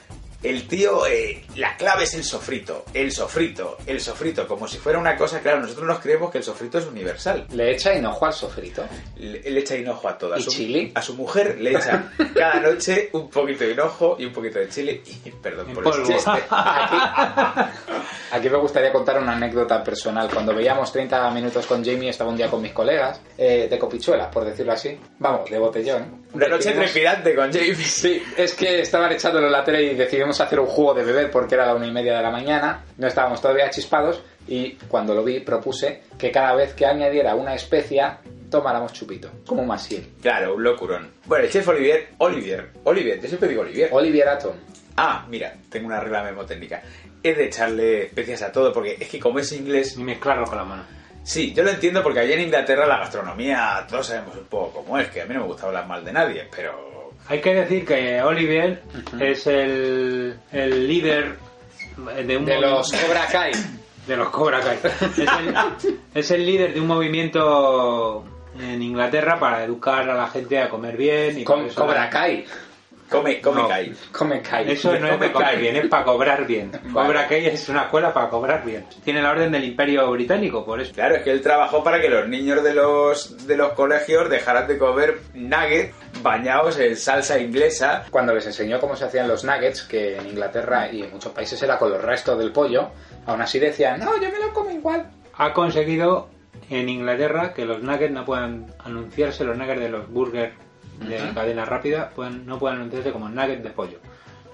El tío, eh, la clave es el sofrito, el sofrito, el sofrito, como si fuera una cosa, claro, nosotros nos creemos que el sofrito es universal. Le echa hinojo al sofrito. Le, le echa hinojo a todo. A ¿Y su, chili? A su mujer le echa cada noche un poquito de hinojo y un poquito de chile y, perdón por polvo. el chiste. Aquí me gustaría contar una anécdota personal. Cuando veíamos 30 minutos con Jamie, estaba un día con mis colegas, eh, de copichuela, por decirlo así. Vamos, de botellón. Una noche trepidante con Jamie. Sí, es que estaban echándolo en la tele y decidimos hacer un juego de beber porque era la una y media de la mañana. No estábamos todavía chispados y cuando lo vi propuse que cada vez que añadiera una especia tomáramos chupito, como un masiel. Claro, un locurón. Bueno, el chef Olivier, Olivier, Olivier, yo siempre digo Olivier. Olivier Atom. Ah, mira, tengo una regla memotécnica. Es de echarle especias a todo, porque es que como es inglés... Ni mezclarlo con la mano. Sí, yo lo entiendo porque allá en Inglaterra la gastronomía, todos sabemos un poco cómo es, que a mí no me gusta hablar mal de nadie, pero... Hay que decir que Olivier es el, el líder de un De los Cobra Kai. de los Cobra Kai. Es el, es el líder de un movimiento en Inglaterra para educar a la gente a comer bien y Con Cobra Kai. Come, come No. Kai. Come Kai. Eso no es Come de comer bien, es para cobrar bien. Vale. Cobra Kai es una escuela para cobrar bien. Tiene la orden del Imperio Británico, por eso. Claro, es que él trabajó para que los niños de los, de los colegios dejaran de comer nuggets bañados en salsa inglesa. Cuando les enseñó cómo se hacían los nuggets, que en Inglaterra y en muchos países era con los restos del pollo, aún así decían, no, yo me lo como igual. Ha conseguido en Inglaterra que los nuggets no puedan anunciarse, los nuggets de los burgers de Ujú. cadena rápida pueden, no pueden anunciarse como nuggets de pollo.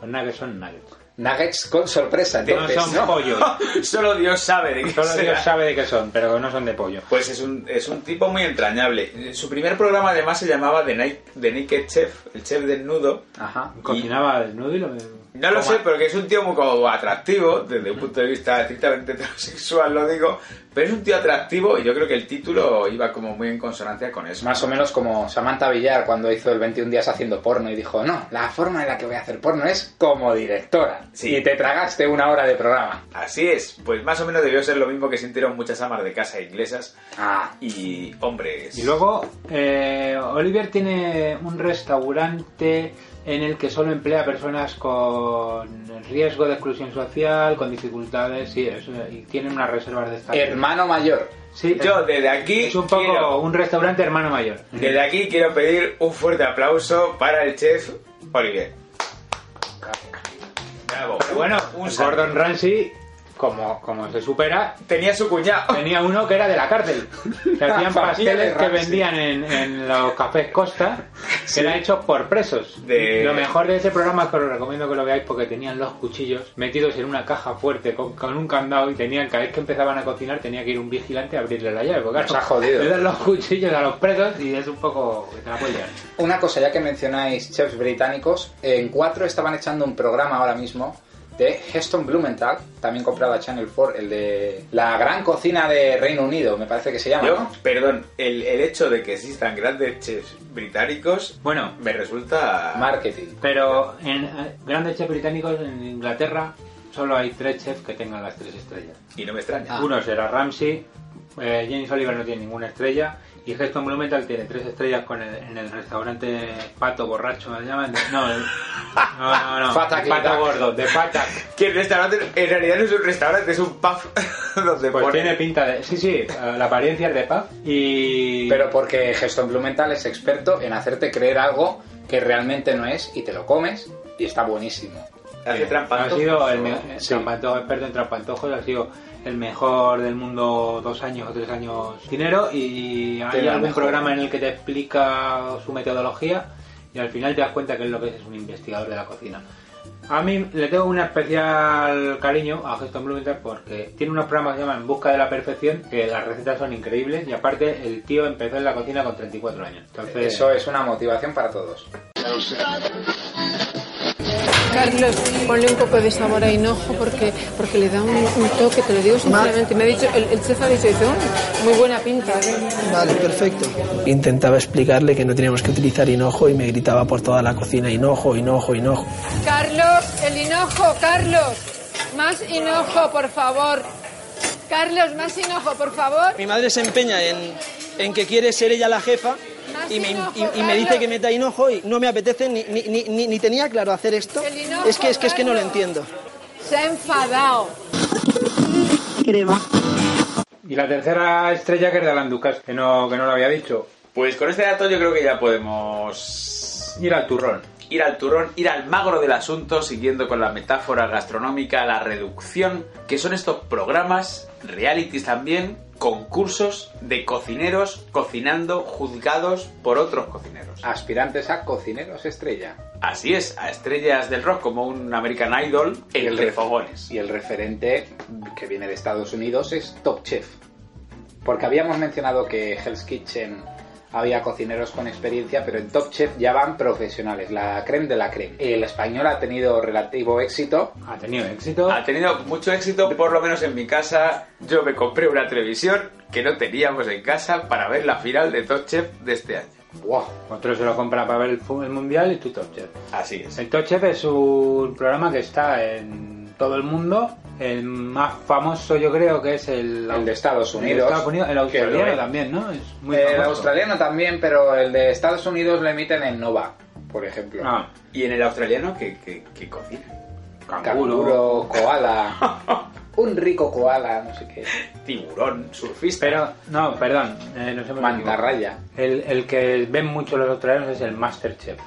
Los nuggets son nuggets. Nuggets con sorpresa, entonces, no son ¿no? pollo. Solo Dios sabe de qué Solo será. Dios sabe de qué son, pero no son de pollo. Pues es un, es un tipo muy entrañable. Su primer programa además se llamaba The, Night, The Naked Chef, el chef desnudo. Ajá. Cocinaba desnudo y lo No lo sé, pero que es un tío muy como atractivo, desde un punto de vista estrictamente heterosexual lo digo, pero es un tío atractivo y yo creo que el título iba como muy en consonancia con eso. Más o menos como Samantha Villar cuando hizo el 21 días haciendo porno y dijo, no, la forma en la que voy a hacer porno es como directora. Sí. Y te tragaste una hora de programa. Así es, pues más o menos debió ser lo mismo que sintieron muchas amas de casa inglesas Ah, y hombres. Y luego, eh, Oliver tiene un restaurante en el que solo emplea personas con riesgo de exclusión social, con dificultades, sí, eso, y tiene unas reservas de estado. hermano mayor. Sí, Yo desde aquí es un poco quiero, un restaurante hermano mayor. desde aquí quiero pedir un fuerte aplauso para el chef Olivier. Bravo. Pero bueno, un Gordon Ramsay, como, como se supera, tenía su cuñado. tenía uno que era de la cárcel. Que hacían pasteles que vendían en, en los cafés Costa, que era hecho por presos. De- Lo mejor de ese programa es que os recomiendo que lo veáis porque tenían los cuchillos metidos en una caja fuerte con, con un candado y tenían, cada vez que empezaban a cocinar, tenía que ir un vigilante a abrirle la llave. Porque claro, ha jodido. le dan los cuchillos a los presos y es un poco que te la. Una cosa, ya que mencionáis chefs británicos, en 4 estaban echando un programa ahora mismo de Heston Blumenthal, también comprado a Channel 4, el de la gran cocina de Reino Unido, me parece que se llama, Yo, ¿no? perdón, el, el hecho de que existan grandes chefs británicos Bueno, me resulta... Marketing. pero en eh, grandes chefs británicos en Inglaterra solo hay tres chefs que tengan las tres estrellas. Y no me extraña. Uno será Ramsey, eh, James Oliver no tiene ninguna estrella y Heston Blumenthal tiene tres estrellas con el- en el restaurante Pato Borracho, ¿me llaman? No, no, no, no. Pato Gordo, de Patak. Que el restaurante en realidad no es un restaurante, es un pub donde Pues pone... tiene pinta de... Sí, sí, eh, la apariencia es de pub y... Pero porque Heston Blumenthal es experto en hacerte creer algo que realmente no es y te lo comes y está buenísimo. Hace ha trampantojos, sido el eh, trampantojo, experto en trampantojos, ha sido el mejor del mundo dos años o tres años dinero y hay algún mejor. programa en el que te explica su metodología y al final te das cuenta que es lo que es, es un investigador de la cocina. A mí le tengo un especial cariño a Heston Blumenthal porque tiene unos programas que se llaman En Busca de la Perfección, que las recetas son increíbles y aparte el tío empezó en la cocina con 34 años. Entonces, Eso es una motivación para todos. Carlos, ponle un poco de sabor a hinojo porque, porque le da un, un toque, te lo digo sinceramente. Me ha dicho, el, el chef ha dicho, dice, "Oh, muy buena pinta. Vale, perfecto. Intentaba explicarle que no teníamos que utilizar hinojo y me gritaba por toda la cocina, hinojo, hinojo, hinojo. Carlos, el hinojo, Carlos. Más hinojo, por favor. Carlos, más hinojo, por favor. Mi madre se empeña en, en que quiere ser ella la jefa y me, y- y me dice que meta hinojo y no me apetece ni, ni, ni, ni- ni tenía claro hacer esto. Es que, es que es que no lo entiendo. Se ha enfadado. Y la tercera estrella que es de Alan Ducas, que no, que no lo había dicho. Pues con este dato yo creo que ya podemos Ir al turrón. Ir al turrón, ir al magro del asunto, siguiendo con la metáfora gastronómica, la reducción, que son estos programas, realities también, concursos de cocineros cocinando juzgados por otros cocineros. Aspirantes a cocineros estrella. Así es, a estrellas del rock como un American Idol Y el entre ref- fogones. Y el referente que viene de Estados Unidos es Top Chef. Porque habíamos mencionado que Hell's Kitchen había cocineros con experiencia, pero en Top Chef ya van profesionales, la creme de la creme. El español ha tenido relativo éxito. Ha tenido éxito. Ha tenido mucho éxito, por lo menos en mi casa. Yo me compré una televisión que no teníamos en casa para ver la final de Top Chef de este año. ¡Wow! Otro se lo compra para ver el, el mundial y tu Top Chef. Así es. El Top Chef es un programa que está en todo el mundo. El más famoso yo creo que es el, El de Estados el de Unidos. Estados Unidos, el australiano también, ¿no? Es muy el famoso. australiano también, pero el de Estados Unidos lo emiten en Nova, por ejemplo. Ah, Y en el australiano, que, que, que cocina? Canguro, koala, un rico koala, no sé qué. Tiburón, surfista. Pero, no, perdón, eh, nos hemos Mantarraya. El, el que ven mucho los australianos es el Masterchef.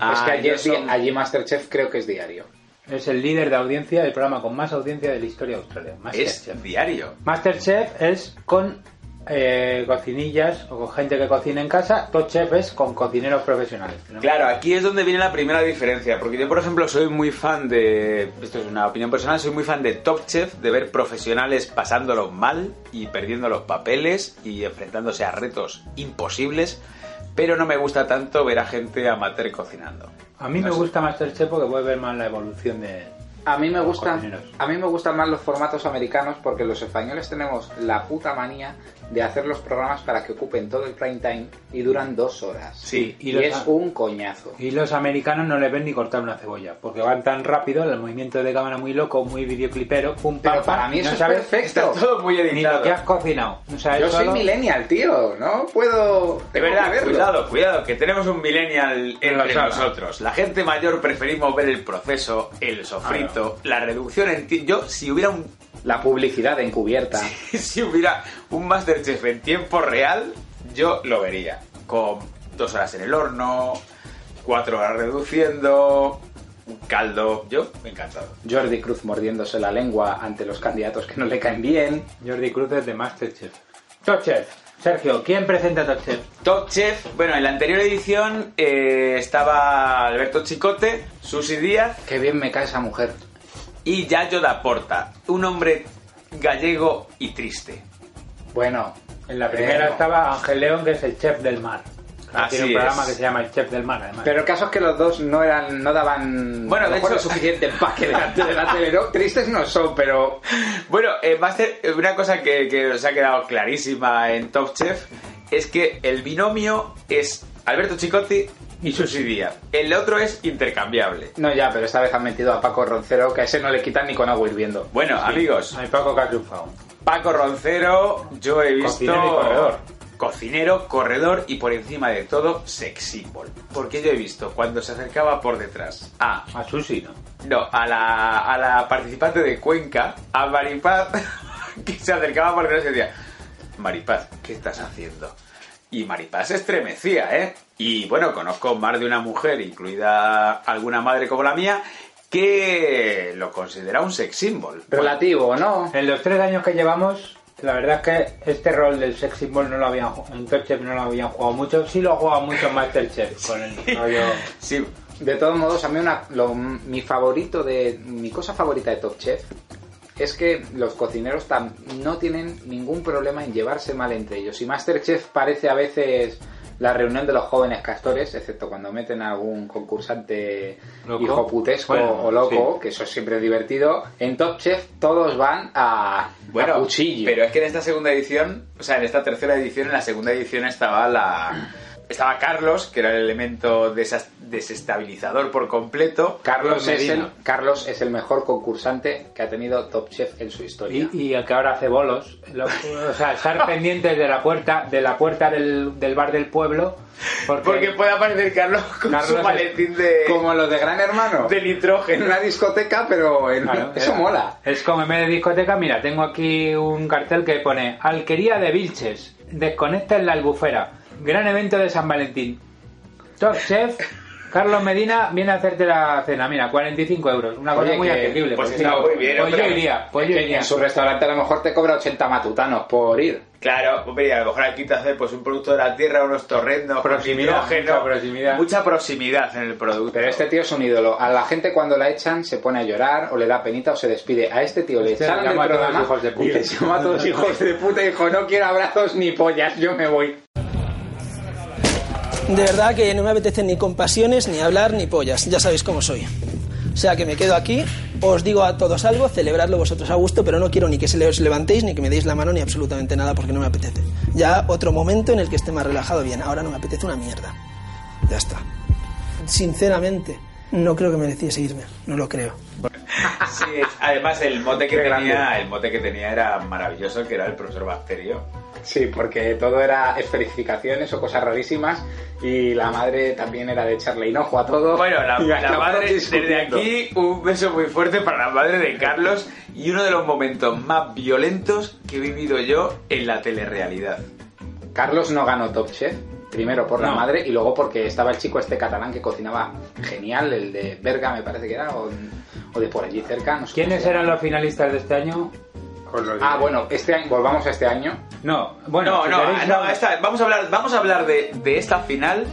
Ah, es que allí, di- son- allí Masterchef creo que es diario. Es el líder de audiencia del programa con más audiencia de la historia de Australia. es Masterchef. diario. Masterchef es con eh, cocinillas o con gente que cocina en casa. Top Chef es con cocineros profesionales. ¿no? Claro, aquí es donde viene la primera diferencia, porque yo, por ejemplo, soy muy fan de, esto es una opinión personal, soy muy fan de Top Chef, de ver profesionales pasándolo mal y perdiendo los papeles y enfrentándose a retos imposibles, pero no me gusta tanto ver a gente amateur cocinando. A mí No me sé. gusta Masterchef porque puedes ver más la evolución de... A mí me gustan, a mí me gustan más los formatos americanos porque los españoles tenemos la puta manía de hacer los programas para que ocupen todo el prime time y duran dos horas. Sí, y y, los- es un coñazo. Y los americanos no les ven ni cortar una cebolla, porque van tan rápido, el movimiento de cámara muy loco, muy videoclipero, pum, pam, Pero para pam, mí y eso no es sabes perfecto. Está todo muy ni lo editado. que has cocinado. O sea, Yo soy millennial, tío, no puedo... De verdad, verlo. cuidado, cuidado, que tenemos un millennial entre la sala. nosotros. La gente mayor preferimos ver el proceso, el sofrito, la reducción en ti- Yo, si hubiera un La publicidad encubierta. si hubiera un Masterchef en tiempo real, yo lo vería. Con dos horas en el horno, cuatro horas reduciendo, un caldo. Yo, encantado. Jordi Cruz mordiéndose la lengua ante los candidatos que no le caen bien. Jordi Cruz es de Masterchef. Top Chef. Sergio, ¿quién presenta Top Chef? Top Chef, bueno, en la anterior edición eh, estaba Alberto Chicote, Susi Díaz Qué bien me cae esa mujer. Y Yayo da Porta, un hombre gallego y triste. Bueno, En la primera estaba Ángel León, que es el chef del mar. Así Tiene un programa es. que se llama El Chef del Mar, además. pero el caso es que los dos no eran, no daban Bueno, a lo de hecho- el suficiente empaque delante de la tele. ¿no? Tristes no son, pero Bueno, eh, Master, una cosa que, que os ha quedado clarísima en Top Chef es que el binomio es Alberto Chicote y Susi Díaz. El otro es intercambiable. no ya, pero esta vez han metido a Paco Roncero que a ese no le quitan ni con agua hirviendo. Bueno, amigos, Hay Paco que ha triunfado. Paco Roncero, yo he visto... Cocinero y corredor. Cocinero, corredor y por encima de todo, sex symbol. Porque yo he visto cuando se acercaba por detrás a... A Susi, ¿no? No, a la, a la participante de Cuenca, a Maripaz, que se acercaba por detrás y decía, Maripaz, ¿qué estás haciendo? Y Maripaz se estremecía, ¿eh? Y bueno, conozco más de una mujer, incluida alguna madre como la mía, que lo considera un sex symbol. Relativo, ¿no? En los tres años que llevamos, la verdad es que este rol del sex symbol no lo habían ju- en Top Chef no lo habían jugado mucho. Sí lo ha jugado mucho en Masterchef, con el rollo... Sí, De todos modos, a mí una, lo- mi favorito de mi cosa favorita de Top Chef es que los cocineros no tienen ningún problema en llevarse mal entre ellos. Y Masterchef parece a veces la reunión de los jóvenes castores, excepto cuando meten a algún concursante Loco. hijo putesco Bueno, o loco, sí. que eso es siempre divertido. En Top Chef todos van a, Bueno, a cuchillo. pero es que en esta segunda edición, o sea, en esta tercera edición, en la segunda edición estaba la estaba Carlos, que era el elemento desestabilizador por completo. Carlos es, el, Medina. Carlos es el mejor concursante que ha tenido Top Chef en su historia. Y, y el que ahora hace bolos. Lo- o sea, estar pendientes de la puerta, de la puerta del, del bar del pueblo. Porque, Porque puede aparecer Carlos con Carlos su es- maletín de, Como los de Gran Hermano. de En nitrógeno. una discoteca, pero en- Claro, eso mola. Es como en vez de discoteca, mira, tengo aquí un cartel que pone Alquería de Vilches, desconecta en la albufera, gran evento de San Valentín. Top Chef, Carlos Medina viene a hacerte la cena, mira, 45 euros, una cosa Oye, muy que- asequible. pues está muy bien, pues yo hombre. iría, pues Es yo que iría. en su restaurante a lo mejor te cobra 80 matutanos por ir. Claro, hombre, y a lo mejor aquí te hace pues un producto de la tierra, unos torrendos, con Proximidad, nitrógeno, mucha proximidad. mucha proximidad en el producto. Pero este tío es un ídolo. A la gente cuando la echan se pone a llorar o le da penita o se despide. A este tío le Este echaron le del llama a todos programa hijos de puta. y les llama a todos hijos de puta y dijo no quiero abrazos ni pollas, yo me voy. De verdad que no me apetece ni compasiones, ni hablar, ni pollas. Ya sabéis cómo soy. O sea que me quedo aquí, os digo a todos algo, celebradlo vosotros a gusto, pero no quiero ni que se os levantéis, ni que me deis la mano, ni absolutamente nada, porque no me apetece. Ya otro momento en el que esté más relajado, bien. Ahora no me apetece una mierda. Ya está. Sinceramente, no creo que mereciese irme. No lo creo. Sí, además el mote que Qué tenía, grande. el mote que tenía era maravilloso, que era el profesor Bacterio. Sí, porque todo era esferificaciones o cosas rarísimas y la madre también era de echarle hinojo a todo. Bueno, la, madre, desde aquí, un beso muy fuerte para la madre de Carlos y uno de los momentos más violentos que he vivido yo en la telerrealidad. Carlos no ganó Top Chef, primero por la madre y luego porque estaba el chico este catalán que cocinaba genial, el de Berga me parece que era, o, o de por allí cerca. No sé ¿Quiénes eran los finalistas de este año? Ah, bueno, este año, volvamos a este año. No, bueno, no, si no, queréis, no, esta- vamos a hablar, vamos a hablar de, de esta final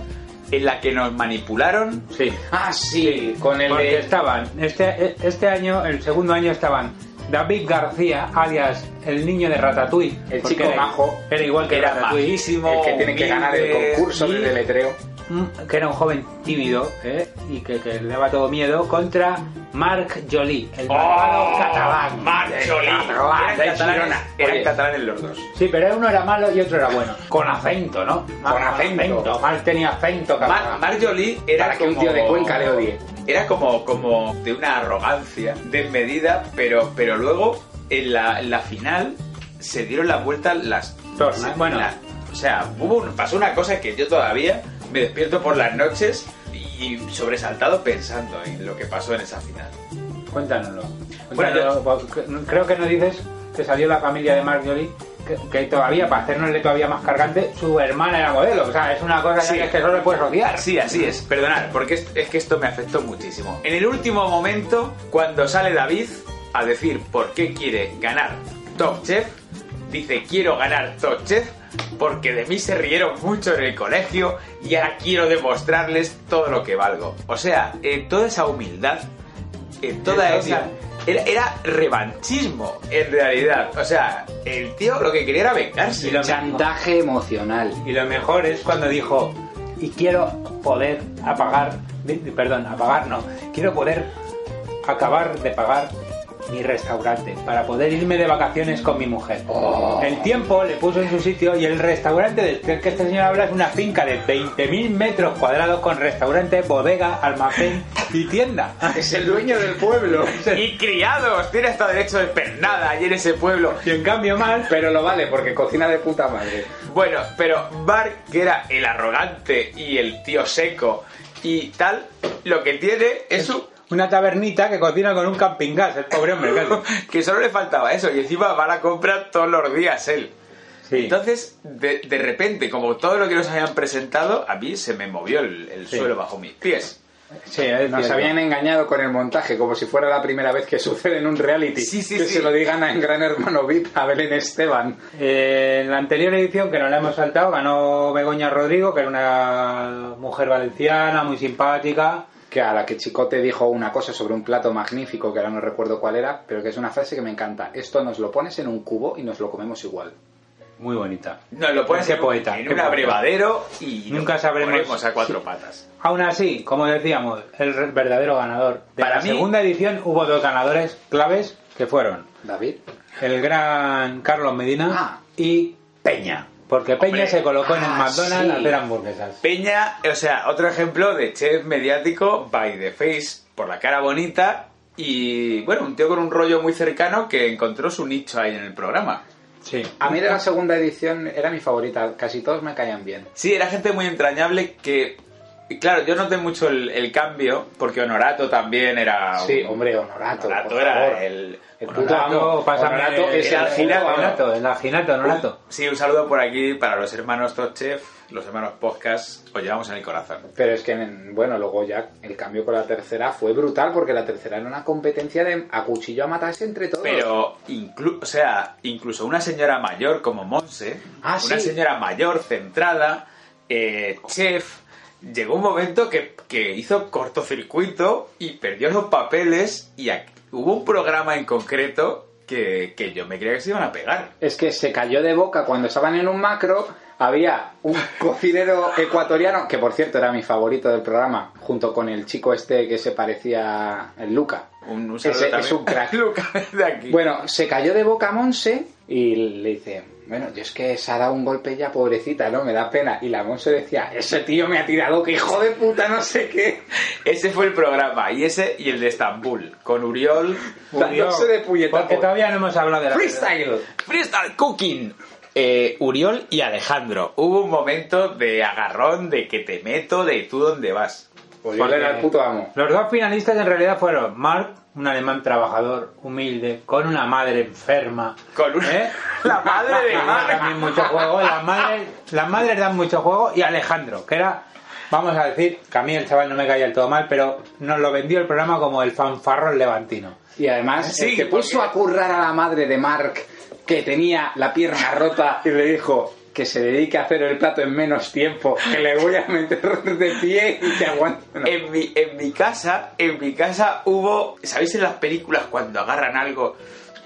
en la que nos manipularon. Sí. Ah, sí, con el Porque de... estaban, este, este año, el segundo año estaban David García, alias el niño de Ratatouille. El chico era- majo. Era igual que Era Ratatouille. majísimo, El que tiene que ganar el concurso de deletreo. Mm, que era un joven tímido ¿eh? y que, que le daba todo miedo contra Marc Joly, el malvado ¡Oh! catalán. Marc Joly. Eran catalanes, los dos. Sí, pero uno era malo y otro era bueno. Con acento, ¿no? Con acento. Marc tenía acento catalán. Marc Joly era Para que un como- tío de Cuenca le odie. Era como, como de una arrogancia desmedida, pero, pero luego en la, en la final se dieron la vuelta las Tornas, bueno. la- o sea, hubo un- pasó una cosa que yo todavía me despierto por las noches y sobresaltado pensando en lo que pasó en esa final. Cuéntanoslo. Bueno, Cuéntanoslo, porque Creo que no dices que salió la familia de Marc Joly, que, que todavía, para hacernosle todavía más cargante, su hermana era modelo. O sea, es una cosa Sí. que es que solo le puedes odiar. Sí, así es. Perdonad, porque es, es que esto me afectó muchísimo. En el último momento, cuando sale David a decir por qué quiere ganar Top Chef, dice quiero ganar Top Chef porque de mí se rieron mucho en el colegio y ahora quiero demostrarles todo lo que valgo. O sea, eh, toda esa humildad, eh, toda Es esa... Era, era revanchismo, en realidad. O sea, el tío lo que quería era vengarse. Y lo Chantaje emocional. Y lo mejor es cuando dijo, y quiero poder apagar, perdón, apagar no, quiero poder acabar de pagar mi restaurante para poder irme de vacaciones con mi mujer. El tiempo le puso en su sitio y el restaurante del que este señor habla es una finca de 20.000 metros cuadrados con restaurante, bodega, almacén y tienda. Es el dueño del pueblo. Y criados, tiene hasta derecho de pernada allí en ese pueblo. Y en cambio mal, Pero lo vale porque cocina de puta madre. Bueno, pero Mark, que era el arrogante y el tío seco y tal, lo que tiene es un- una tabernita que cocina con un camping gas, el pobre hombre. casi. que solo le faltaba eso y encima va a la compra todos los días él. Sí. Entonces, de, de repente, como todo lo que nos habían presentado, a mí se me movió el, el Sí. suelo bajo mis pies. Sí, Nos cierto. habían engañado con el montaje, como si fuera la primera vez que sucede en un reality. Sí, sí, que sí. se lo digan a en Gran Hermano VIP a Belén Esteban. Eh, en la anterior edición, que no la hemos saltado, ganó Begoña Rodrigo, que era una mujer valenciana, muy simpática. Que a la que Chicote dijo una cosa sobre un plato magnífico, que ahora no recuerdo cuál era, pero que es una frase que me encanta. Esto nos lo pones en un cubo y nos lo comemos igual. Muy bonita. Nos lo pones en, un- poeta, en un poeta. abrevadero y Nunca nos sabremos ponemos a cuatro patas. Aún así, como decíamos, el verdadero ganador. De Para la mí- segunda edición hubo dos ganadores claves que fueron David. el gran Carlos Medina Ah. y Peña. Porque Peña Hombre, se colocó en el ah, McDonald's a sí. hacer hamburguesas. Peña, o sea, otro ejemplo de chef mediático by the face, por la cara bonita y, bueno, un tío con un rollo muy cercano que encontró su nicho ahí en el programa. Sí. A mí de la segunda edición era mi favorita, casi todos me caían bien. Sí, era gente muy entrañable que... y Claro, yo noté mucho el, el cambio, porque Honorato también era... Sí, un- hombre, Honorato, Honorato por era favor. el... El Honorato, pásame Honorato es el amo. Honorato, el Honorato. Sí, un saludo por aquí para los hermanos Top Chef, los hermanos Podcast, os llevamos en el corazón. Pero es que, en- bueno, luego ya el cambio con la tercera fue brutal porque la tercera era una competencia de a cuchillo a matarse entre todos. Pero, inclu o sea, incluso una señora mayor como Monse, Ah, una sí. señora mayor, centrada, eh, chef, llegó un momento que, que hizo cortocircuito y perdió los papeles y aquí- hubo un programa en concreto que, que yo me creía que se iban a pegar. Es que se cayó de boca cuando estaban en un macro. Había un cocinero ecuatoriano, que por cierto era mi favorito del programa, junto con el chico este que se parecía el Luca. Un, un Ese es un crack. Luca, de aquí. Bueno, se cayó de boca Monse y le dice, bueno, yo es que se ha dado un golpe ya, pobrecita, ¿no? Me da pena. Y la Monse decía, ese tío me ha tirado, que hijo de puta, no sé qué. Ese fue el programa, y ese y el de Estambul, con Uriol. De puñetazos. Porque todavía no hemos hablado de la Freestyle. Freestyle Cooking. Eh, Uriol y Alejandro. Hubo un momento de agarrón, de que te meto, de tú dónde vas. Pues yo era el puto amo. Los dos finalistas en realidad fueron Mark, un alemán trabajador, humilde, con una madre enferma. Con una- ¿eh? La madre de Mark. también mucho juego. Las madres, las madres dan mucho juego. Y Alejandro, que era, vamos a decir, que a mí el chaval no me caía del todo mal, pero nos lo vendió el programa como el fanfarrón levantino. Y además, Sí, el que puso porque- a currar a la madre de Mark, que tenía la pierna rota, y le dijo que se dedique a hacer el plato en menos tiempo, que le voy a meter de pie y que aguante. No. En mi, en mi casa, en mi casa hubo, ¿sabéis en las películas cuando agarran algo?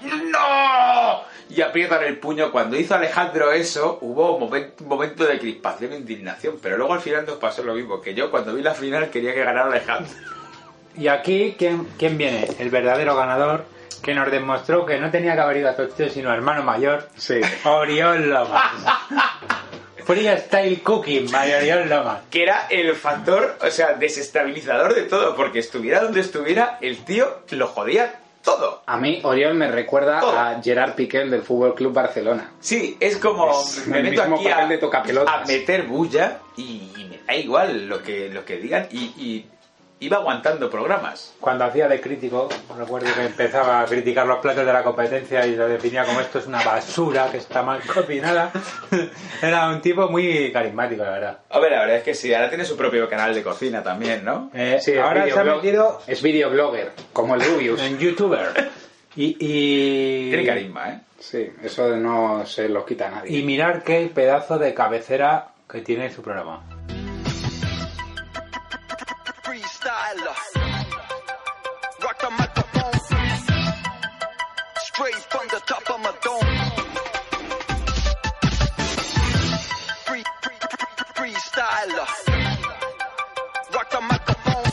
¡No! Y aprietan el puño. Cuando hizo Alejandro eso, hubo un momen- un momento de crispación e indignación. Pero luego al final nos pasó lo mismo. Que yo cuando vi la final quería que ganara Alejandro. Y aquí, ¿quién, quién viene? El verdadero ganador que nos demostró que no tenía que haber ido a Tokio sino hermano mayor, Sí. Oriol Lomas. Freestyle Cooking by Oriol Lomas. Que era el factor, o sea, desestabilizador de todo. Porque estuviera donde estuviera, el tío lo jodía todo. A mí, Oriol me recuerda Todo. a Gerard Piqué del Fútbol Club Barcelona. Sí, es como Es me el meto mismo aquí a, de a meter bulla y, y me da igual lo que, lo que digan y, y iba aguantando programas. Cuando hacía de crítico, recuerdo que empezaba a criticar los platos de la competencia y lo definía como esto es una basura que está mal cocinada. Era un tipo muy carismático, la verdad. A ver, la verdad es que sí, ahora tiene su propio canal de cocina también, ¿no? Eh, Sí, es ahora se ha metido Es videoblogger, como el Rubius. en YouTuber. Y, y, Tiene carisma, ¿eh? Sí, eso no se lo quita a nadie. y mirar qué pedazo de cabecera que tiene su programa. Freestyler. Rock the microphone. Straight from the top of my dome. Free, free, free. Rock the microphone.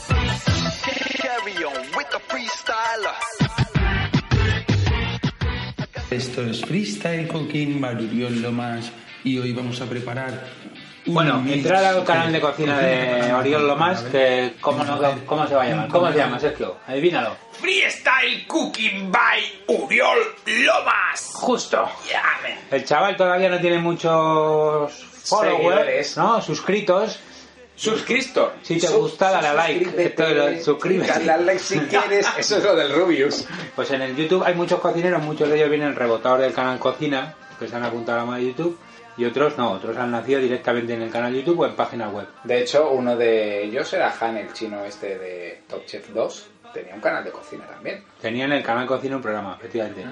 Carry on with the freestyler. Esto es Freestyle Cooking, Maruriol Lomas y hoy vamos a preparar Bueno, entrar al canal de cocina de Oriol Lomas, que ¿cómo, no- ¿cómo se va a llamar? ¿Cómo se llama, Sergio? Adivínalo. Freestyle Cooking by Uriol Lomas. Justo. El chaval todavía no tiene muchos followers, Seguidores. ¿no? Suscritos. Suscristo. Si te gusta, dale a like. Suscríbete. Dale a like si quieres. Eso es lo del Rubius. Pues en el YouTube hay muchos cocineros, muchos de ellos vienen rebotados del canal Cocina, que se han apuntado a la de YouTube, y otros no, otros han nacido directamente en el canal YouTube o en página web. De hecho, uno de ellos era Han, el chino este de Top Chef 2. Tenía un canal de cocina también. Tenía en el canal Cocina un programa, efectivamente.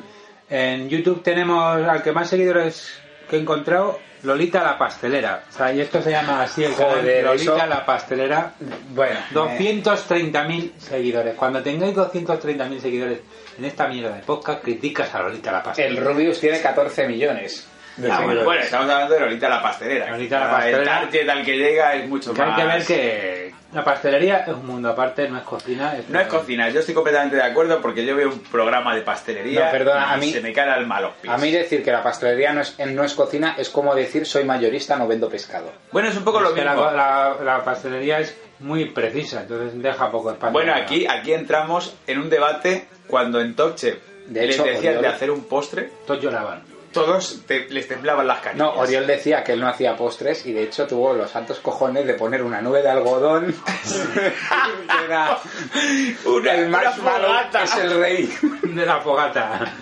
En YouTube tenemos al que más seguidores que he encontrado, Lolita la pastelera. O sea, y esto se llama así el canal, Joder, Lolita eso- la pastelera. Bueno, 230.000 seguidores. Cuando tengáis 230.000 seguidores en esta mierda de podcast, criticas a Lolita la pastelera. el Rubius tiene 14 millones. Ah, bueno, bueno, estamos hablando de Lolita la pastelera. Lolita la Ah, El pastelera. target al que llega es mucho Que hay más... que ver que La pastelería es un mundo aparte, no es cocina. No es cocina, yo estoy completamente de acuerdo porque yo veo un programa de pastelería No, perdona, y a mí- se me cae el alma a mí decir que la pastelería no es, no es cocina es como decir soy mayorista, no vendo pescado. Bueno, es un poco lo Es que mismo. la, la- la pastelería es muy precisa, entonces deja poco espacio. Bueno, aquí, aquí entramos en un debate cuando en Top Chef De les hecho, decían de hacer un postre, Todos lloraban. Todos te- les temblaban las carillas. No, Oriol decía que él no hacía postres y de hecho tuvo los santos cojones de poner una nube de algodón. era Una- el una marshmallow fogata. es el rey. De la fogata.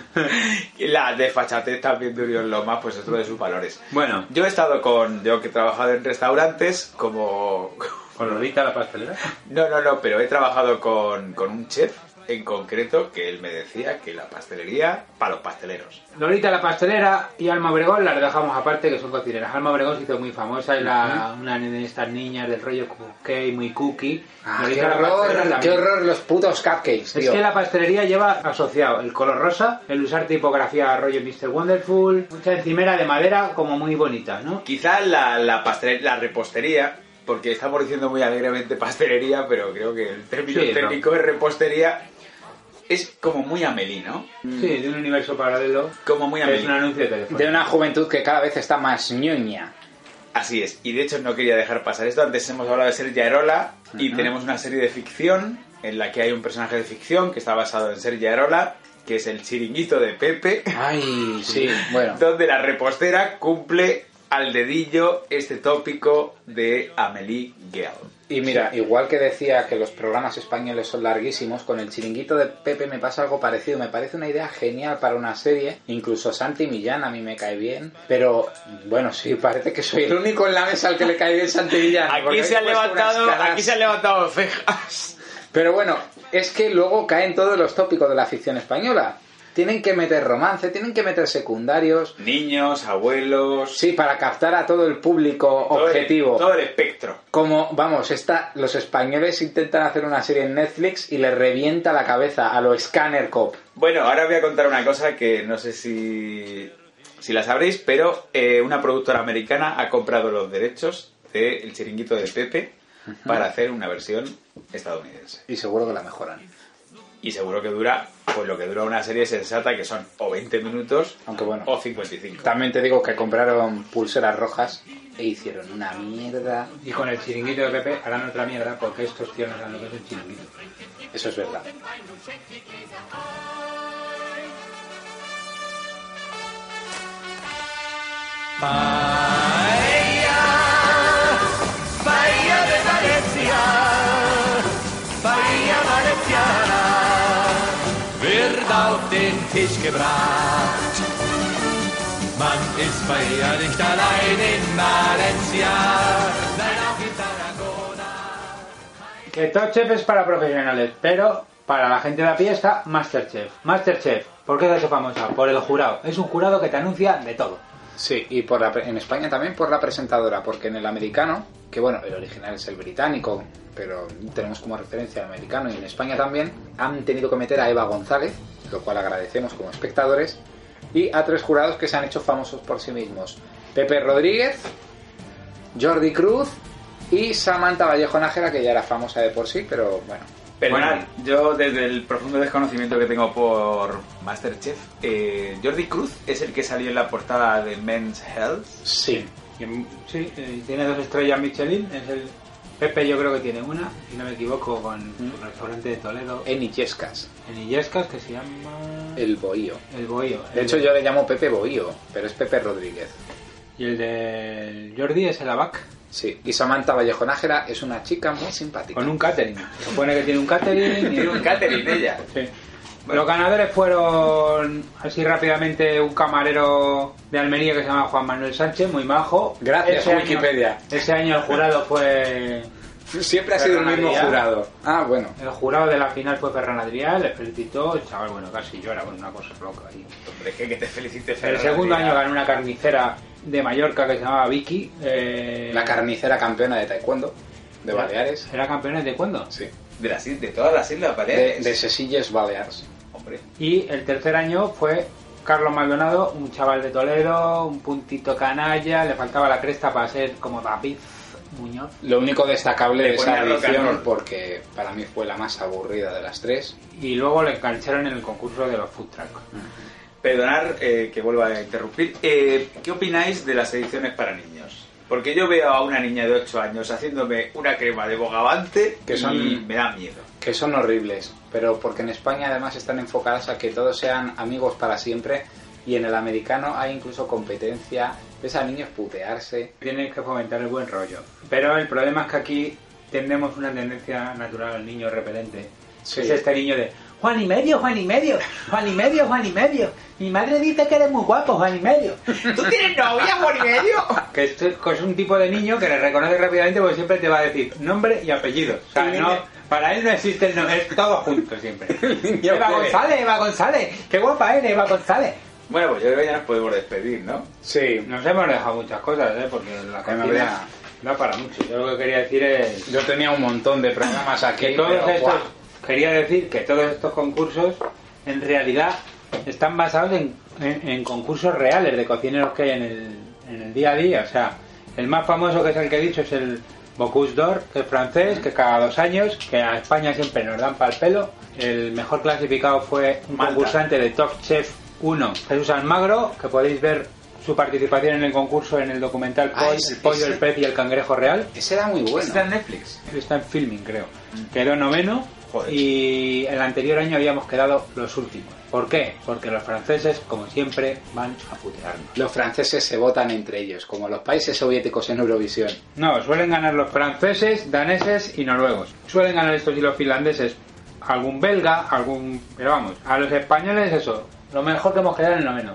Y la desfachatez también de Oriol Lomas, pues es otro de sus valores. Bueno, Yo he estado con, yo que he trabajado en restaurantes como... con Lolita la pastelera. No, no, no, pero he trabajado con, con un chef en concreto que él me decía que la pastelería para los pasteleros. Lolita la pastelera y Alma Obregón las dejamos aparte que son cocineras. Alma Obregón se hizo muy famosa, es la, una de estas niñas del rollo cookie, muy cookie. Ah, Lolita qué la pastelera horror, qué horror los putos cupcakes, Es tío. que la pastelería lleva asociado el color rosa, el usar tipografía rollo Mr. Wonderful, mucha encimera de madera como muy bonita, ¿no? Quizás la, la, pastel- la repostería, porque estamos diciendo muy alegremente pastelería, pero creo que el término Sí, técnico es repostería, es como muy Amelie, ¿no? Sí, de un universo paralelo. Como muy Es Amelie. un anuncio de teléfono. De una juventud que cada vez está más ñoña. Así es, y de hecho no quería dejar pasar esto. Antes hemos hablado de Sergio Arola y tenemos una serie de ficción en la que hay un personaje de ficción que está basado en Sergio Arola, que es el chiringuito de Pepe, Ay, sí, bueno. donde la repostera cumple al dedillo este tópico de Amelie Gale. Y mira, igual que decía que los programas españoles son larguísimos, con el chiringuito de Pepe me pasa algo parecido. Me parece una idea genial para una serie. Incluso Santi Millán a mí me cae bien. Pero bueno, sí, parece que soy el único en la mesa al que le cae bien Santi Millán. Aquí se, han levantado, aquí se han levantado cejas. Pero bueno, es que luego caen todos los tópicos de la ficción española. Tienen que meter romance, tienen que meter secundarios. Niños, abuelos, Sí, para captar a todo el público todo el- objetivo. todo el espectro. Como, vamos, esta, los españoles intentan hacer una serie en Netflix y le revienta la cabeza a lo Scanner Cop. Bueno, ahora voy a contar una cosa que no sé si, si la sabréis, pero eh, una productora americana ha comprado los derechos de El chiringuito de Pepe para hacer una versión estadounidense. Y seguro que la mejoran. Y seguro que dura, pues lo que dura una serie sensata, que son o 20 minutos Aunque bueno, o 55. también te digo que compraron pulseras rojas e hicieron una mierda. Y con el chiringuito de Pepe harán otra mierda porque estos tíos no saben lo que es el chiringuito. Eso es verdad. Bahía Tisch gebracht. Man ist bei ihr nicht allein in Valencia, nein auch in Tarragona. Que Top Chef es para profesionales, pero para la gente de a pie está Masterchef. Masterchef, ¿por qué se hace famosa? Por el jurado. Es un jurado que te anuncia de todo. Sí, y por la pre- en España también por la presentadora, porque en el americano, que bueno, el original es el británico, pero tenemos como referencia el americano y en España también, han tenido que meter a Eva González, lo cual agradecemos como espectadores, y a tres jurados que se han hecho famosos por sí mismos. Pepe Rodríguez, Jordi Cruz y Samantha Vallejo Nájera, que ya era famosa de por sí, pero bueno. Perdonad, yo desde el profundo desconocimiento que tengo por Masterchef, eh, Jordi Cruz es el que salió en la portada de Men's Health. Sí. Sí, eh, tiene dos estrellas Michelin. Es el Pepe, yo creo que tiene una, si no me equivoco, con un restaurante de Toledo. En Illescas, En Illescas, que se llama. el Bohío. El Bohío. De El hecho yo le llamo Pepe Bohío, pero es Pepe Rodríguez. Y el de Jordi es el Abac. Sí, y Samantha Vallejo Nájera es una chica muy simpática. Con un catering. Se supone que tiene un catering. y- Tiene un catering ella. Sí. Los ganadores fueron, así rápidamente, un camarero de Almería que se llama Juan Manuel Sánchez, muy majo. Gracias, año- Wikipedia. ese año el jurado fue... Siempre ha sido el mismo Adrià. jurado. Ah, bueno. El jurado de la final fue Ferran Adrià, le felicitó, el chaval, bueno, casi llora, bueno, una cosa loca. ahí. Hombre, que, que te felicite El Ferran segundo Adrià. año ganó una carnicera de Mallorca que se llamaba Vicky. eh, La carnicera campeona de taekwondo de Baleares. ¿Era campeona de cuándo? Sí. De, las, de todas las Islas De, Baleares. de Sesilles Baleares. Hombre. Y el tercer año fue Carlos Maldonado, un chaval de Toledo, un puntito canalla, le faltaba la cresta para ser como David Muñoz. Lo único destacable de esa edición, porque para mí fue la más aburrida de las tres, Y luego le engancharon en el concurso de los food truck. Perdonar eh, que vuelva a interrumpir. Eh, ¿Qué opináis de las ediciones para niños? Porque yo veo a una niña de 8 años haciéndome una crema de bogavante Que son- y me da miedo. que son horribles, pero porque en España además están enfocadas a que todos sean amigos para siempre y en el americano hay incluso competencia, ves a niños putearse. Tienen que fomentar el buen rollo. Pero el problema es que aquí tenemos una tendencia natural al niño repelente. Sí. Es este niño de Juan y medio, Juan y medio, Juan y medio, Juan y medio. Mi madre dice que eres muy guapo, Juan y medio. ¿Tú tienes novia, Juan y medio? Que esto es un tipo de niño que le reconoce rápidamente porque siempre te va a decir nombre y apellido. O sea, no, para él no existe el nombre, es todo junto siempre. Eva. González, Eva González, qué guapa eres, Eva González. Bueno, pues yo creo que ya nos podemos despedir, ¿no? Sí, Nos hemos dejado muchas cosas, ¿eh? porque la cocina da para mucho. Yo lo que quería decir es yo tenía un montón de programas aquí, que todos pero, estos, ¡guau! quería decir que todos estos concursos en realidad están basados en, en- en concursos reales de cocineros que hay en el, en el día a día. O sea, el más famoso que es el que he dicho es el Bocuse d'Or, que es francés, que cada dos años, que a España siempre nos dan para el pelo. El mejor clasificado fue un Malta. concursante de Top Chef 1, Jesús Almagro, que podéis ver su participación en el concurso en el documental Ah, Pol- ese- El pollo, ese- el pez y el cangrejo real. Ese era muy bueno. Está en Netflix. Está en filming, creo. Quedó noveno Joder. y el anterior año habíamos quedado los últimos. ¿Por qué? Porque los franceses, como siempre, van a putearnos. Los franceses se votan entre ellos, como los países soviéticos en Eurovisión. No, suelen ganar los franceses, daneses y noruegos. Suelen ganar estos y los finlandeses. Algún belga, algún... Pero vamos, a los españoles eso. Lo mejor que hemos quedado en el noveno.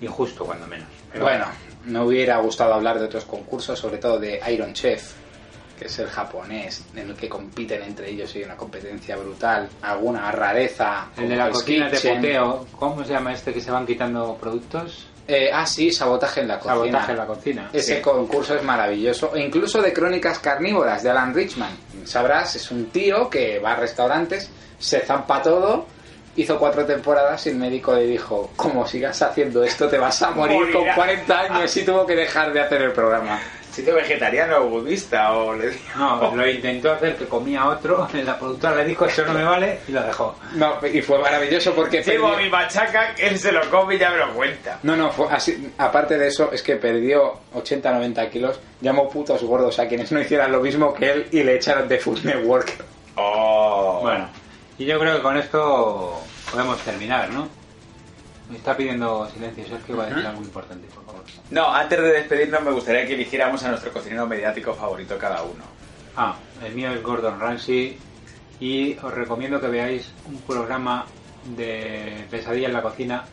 Y justo cuando menos. Pero bueno, me hubiera gustado hablar de otros concursos, sobre todo de Iron Chef, que es el japonés, en el que compiten entre ellos y hay una competencia brutal. Alguna rareza. El de la cocina de poteo, ¿cómo se llama este que se van quitando productos? Eh, ah, sí, sabotaje en la cocina. Sabotaje en la cocina. Ese Sí. concurso es maravilloso. E incluso de crónicas carnívoras de Alan Richman. Sabrás, es un tío que va a restaurantes, se zampa todo, hizo cuatro temporadas y el médico le dijo, como sigas haciendo esto te vas a morir con Morirá. 40 años y tuvo que dejar de hacer el programa. ¿Sitio vegetariano o budista o le digo? No, lo intentó hacer que comía otro, la productora le dijo eso no me vale y lo dejó. No, y fue maravilloso porque Llevo perdió- mi machaca, él se lo come y ya me lo cuenta. No, no, fue así, aparte de eso, es que perdió 80-90 kilos, llamó putos gordos a quienes no hicieran lo mismo que él y le echaron de Food Network. Oh. Bueno, y yo creo que con esto podemos terminar, ¿no? Me está pidiendo silencio, Sergio va a decir algo importante, por favor. No, antes de despedirnos me gustaría que eligiéramos a nuestro cocinero mediático favorito cada uno. Ah, el mío es Gordon Ramsay y os recomiendo que veáis un programa de pesadilla en la cocina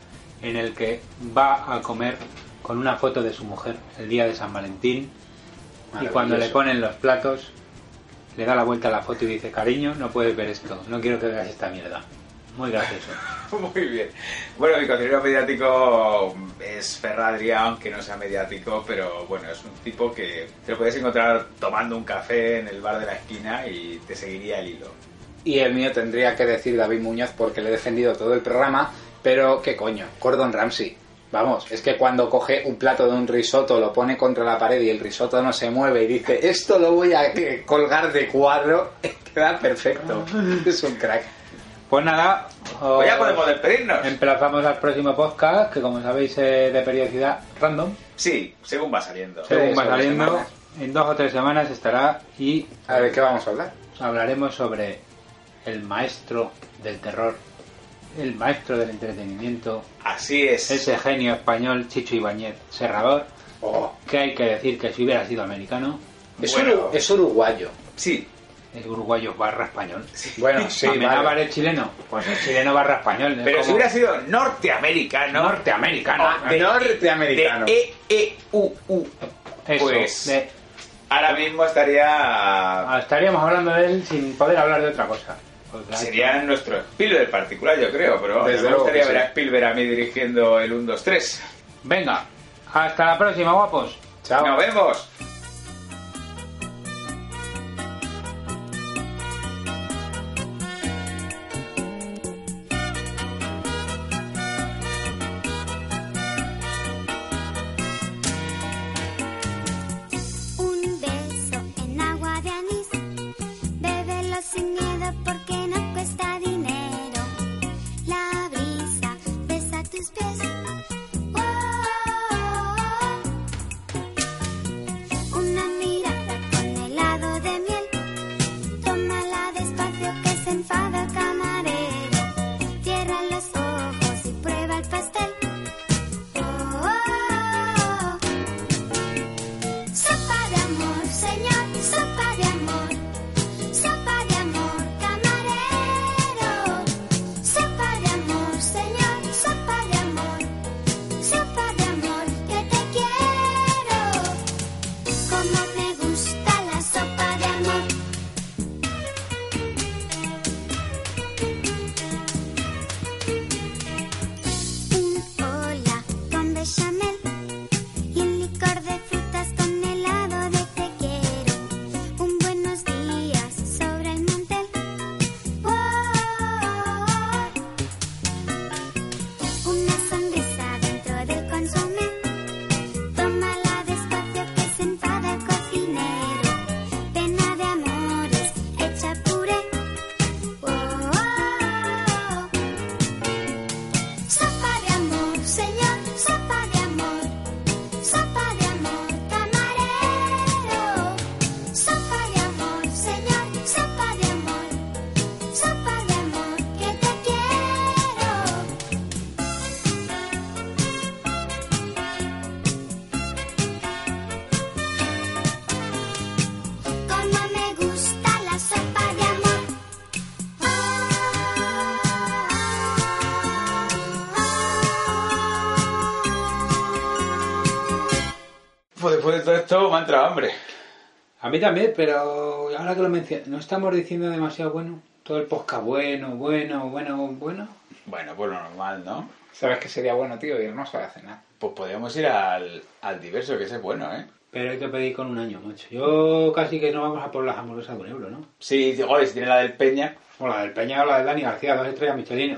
en el que va a comer con una foto de su mujer el día de San Valentín y cuando le ponen los platos le da la vuelta a la foto y dice cariño no puedes ver esto no quiero que veas esta mierda muy gracioso Muy bien. Bueno, mi cocinero mediático es Ferradria, aunque no sea mediático, pero bueno, es un tipo que te lo puedes encontrar tomando un café en el bar de la esquina y te seguiría el hilo. Y el mío tendría que decir David Muñoz porque le he defendido todo el programa, pero qué coño, Gordon Ramsay. Vamos, es que cuando coge un plato de un risotto, lo pone contra la pared y el risotto no se mueve y dice, esto lo voy a eh, colgar de cuadro, queda perfecto. Es un crack. pues nada Pues ya os podemos despedirnos. emplazamos al próximo podcast que como sabéis es de periodicidad random Sí, según va saliendo. según va saliendo en dos o tres semanas estará y A ver, ¿qué vamos a hablar? hablaremos sobre el maestro del terror, el maestro del entretenimiento, Así es. ese genio español Chicho Ibáñez Serrador, Oh, que hay que decir que si hubiera sido americano, es, Bueno. uru- es uruguayo. Sí, es uruguayo barra español. Bueno, sí, Amenábar vale. es chileno, pues es chileno barra español. es pero si hubiera sido norteamericano. norteamericano. o de- Norteamericano. De E, E, U, U. Eso, pues- de- Ahora mismo estaría. ah, estaríamos hablando de él sin poder hablar de otra cosa. Sería nuestro Spielberg particular, yo creo, pero Desde me gustaría ver sí. a Spielberg a mí dirigiendo el 1, 2, 3. hecho- Venga, hasta la próxima, guapos. Chao. ¡Nos vemos! Esto me ha entrado hambre. A mí también, pero ahora que lo mencionas, ¿no estamos diciendo demasiado bueno? Todo el podcast bueno, bueno, bueno, bueno. Bueno, pues lo normal, ¿no? ¿Sabes qué sería bueno, tío? Irnos a cenar. Pues podríamos ir al, al diverso, que ese es bueno, ¿eh? Pero hay que pedir con un año, macho. Yo casi que no vamos a por las hamburguesas de un euro, ¿no? Sí, oye, si tiene la del Peña. O la del Peña o la de Dani García, dos estrellas Michelin.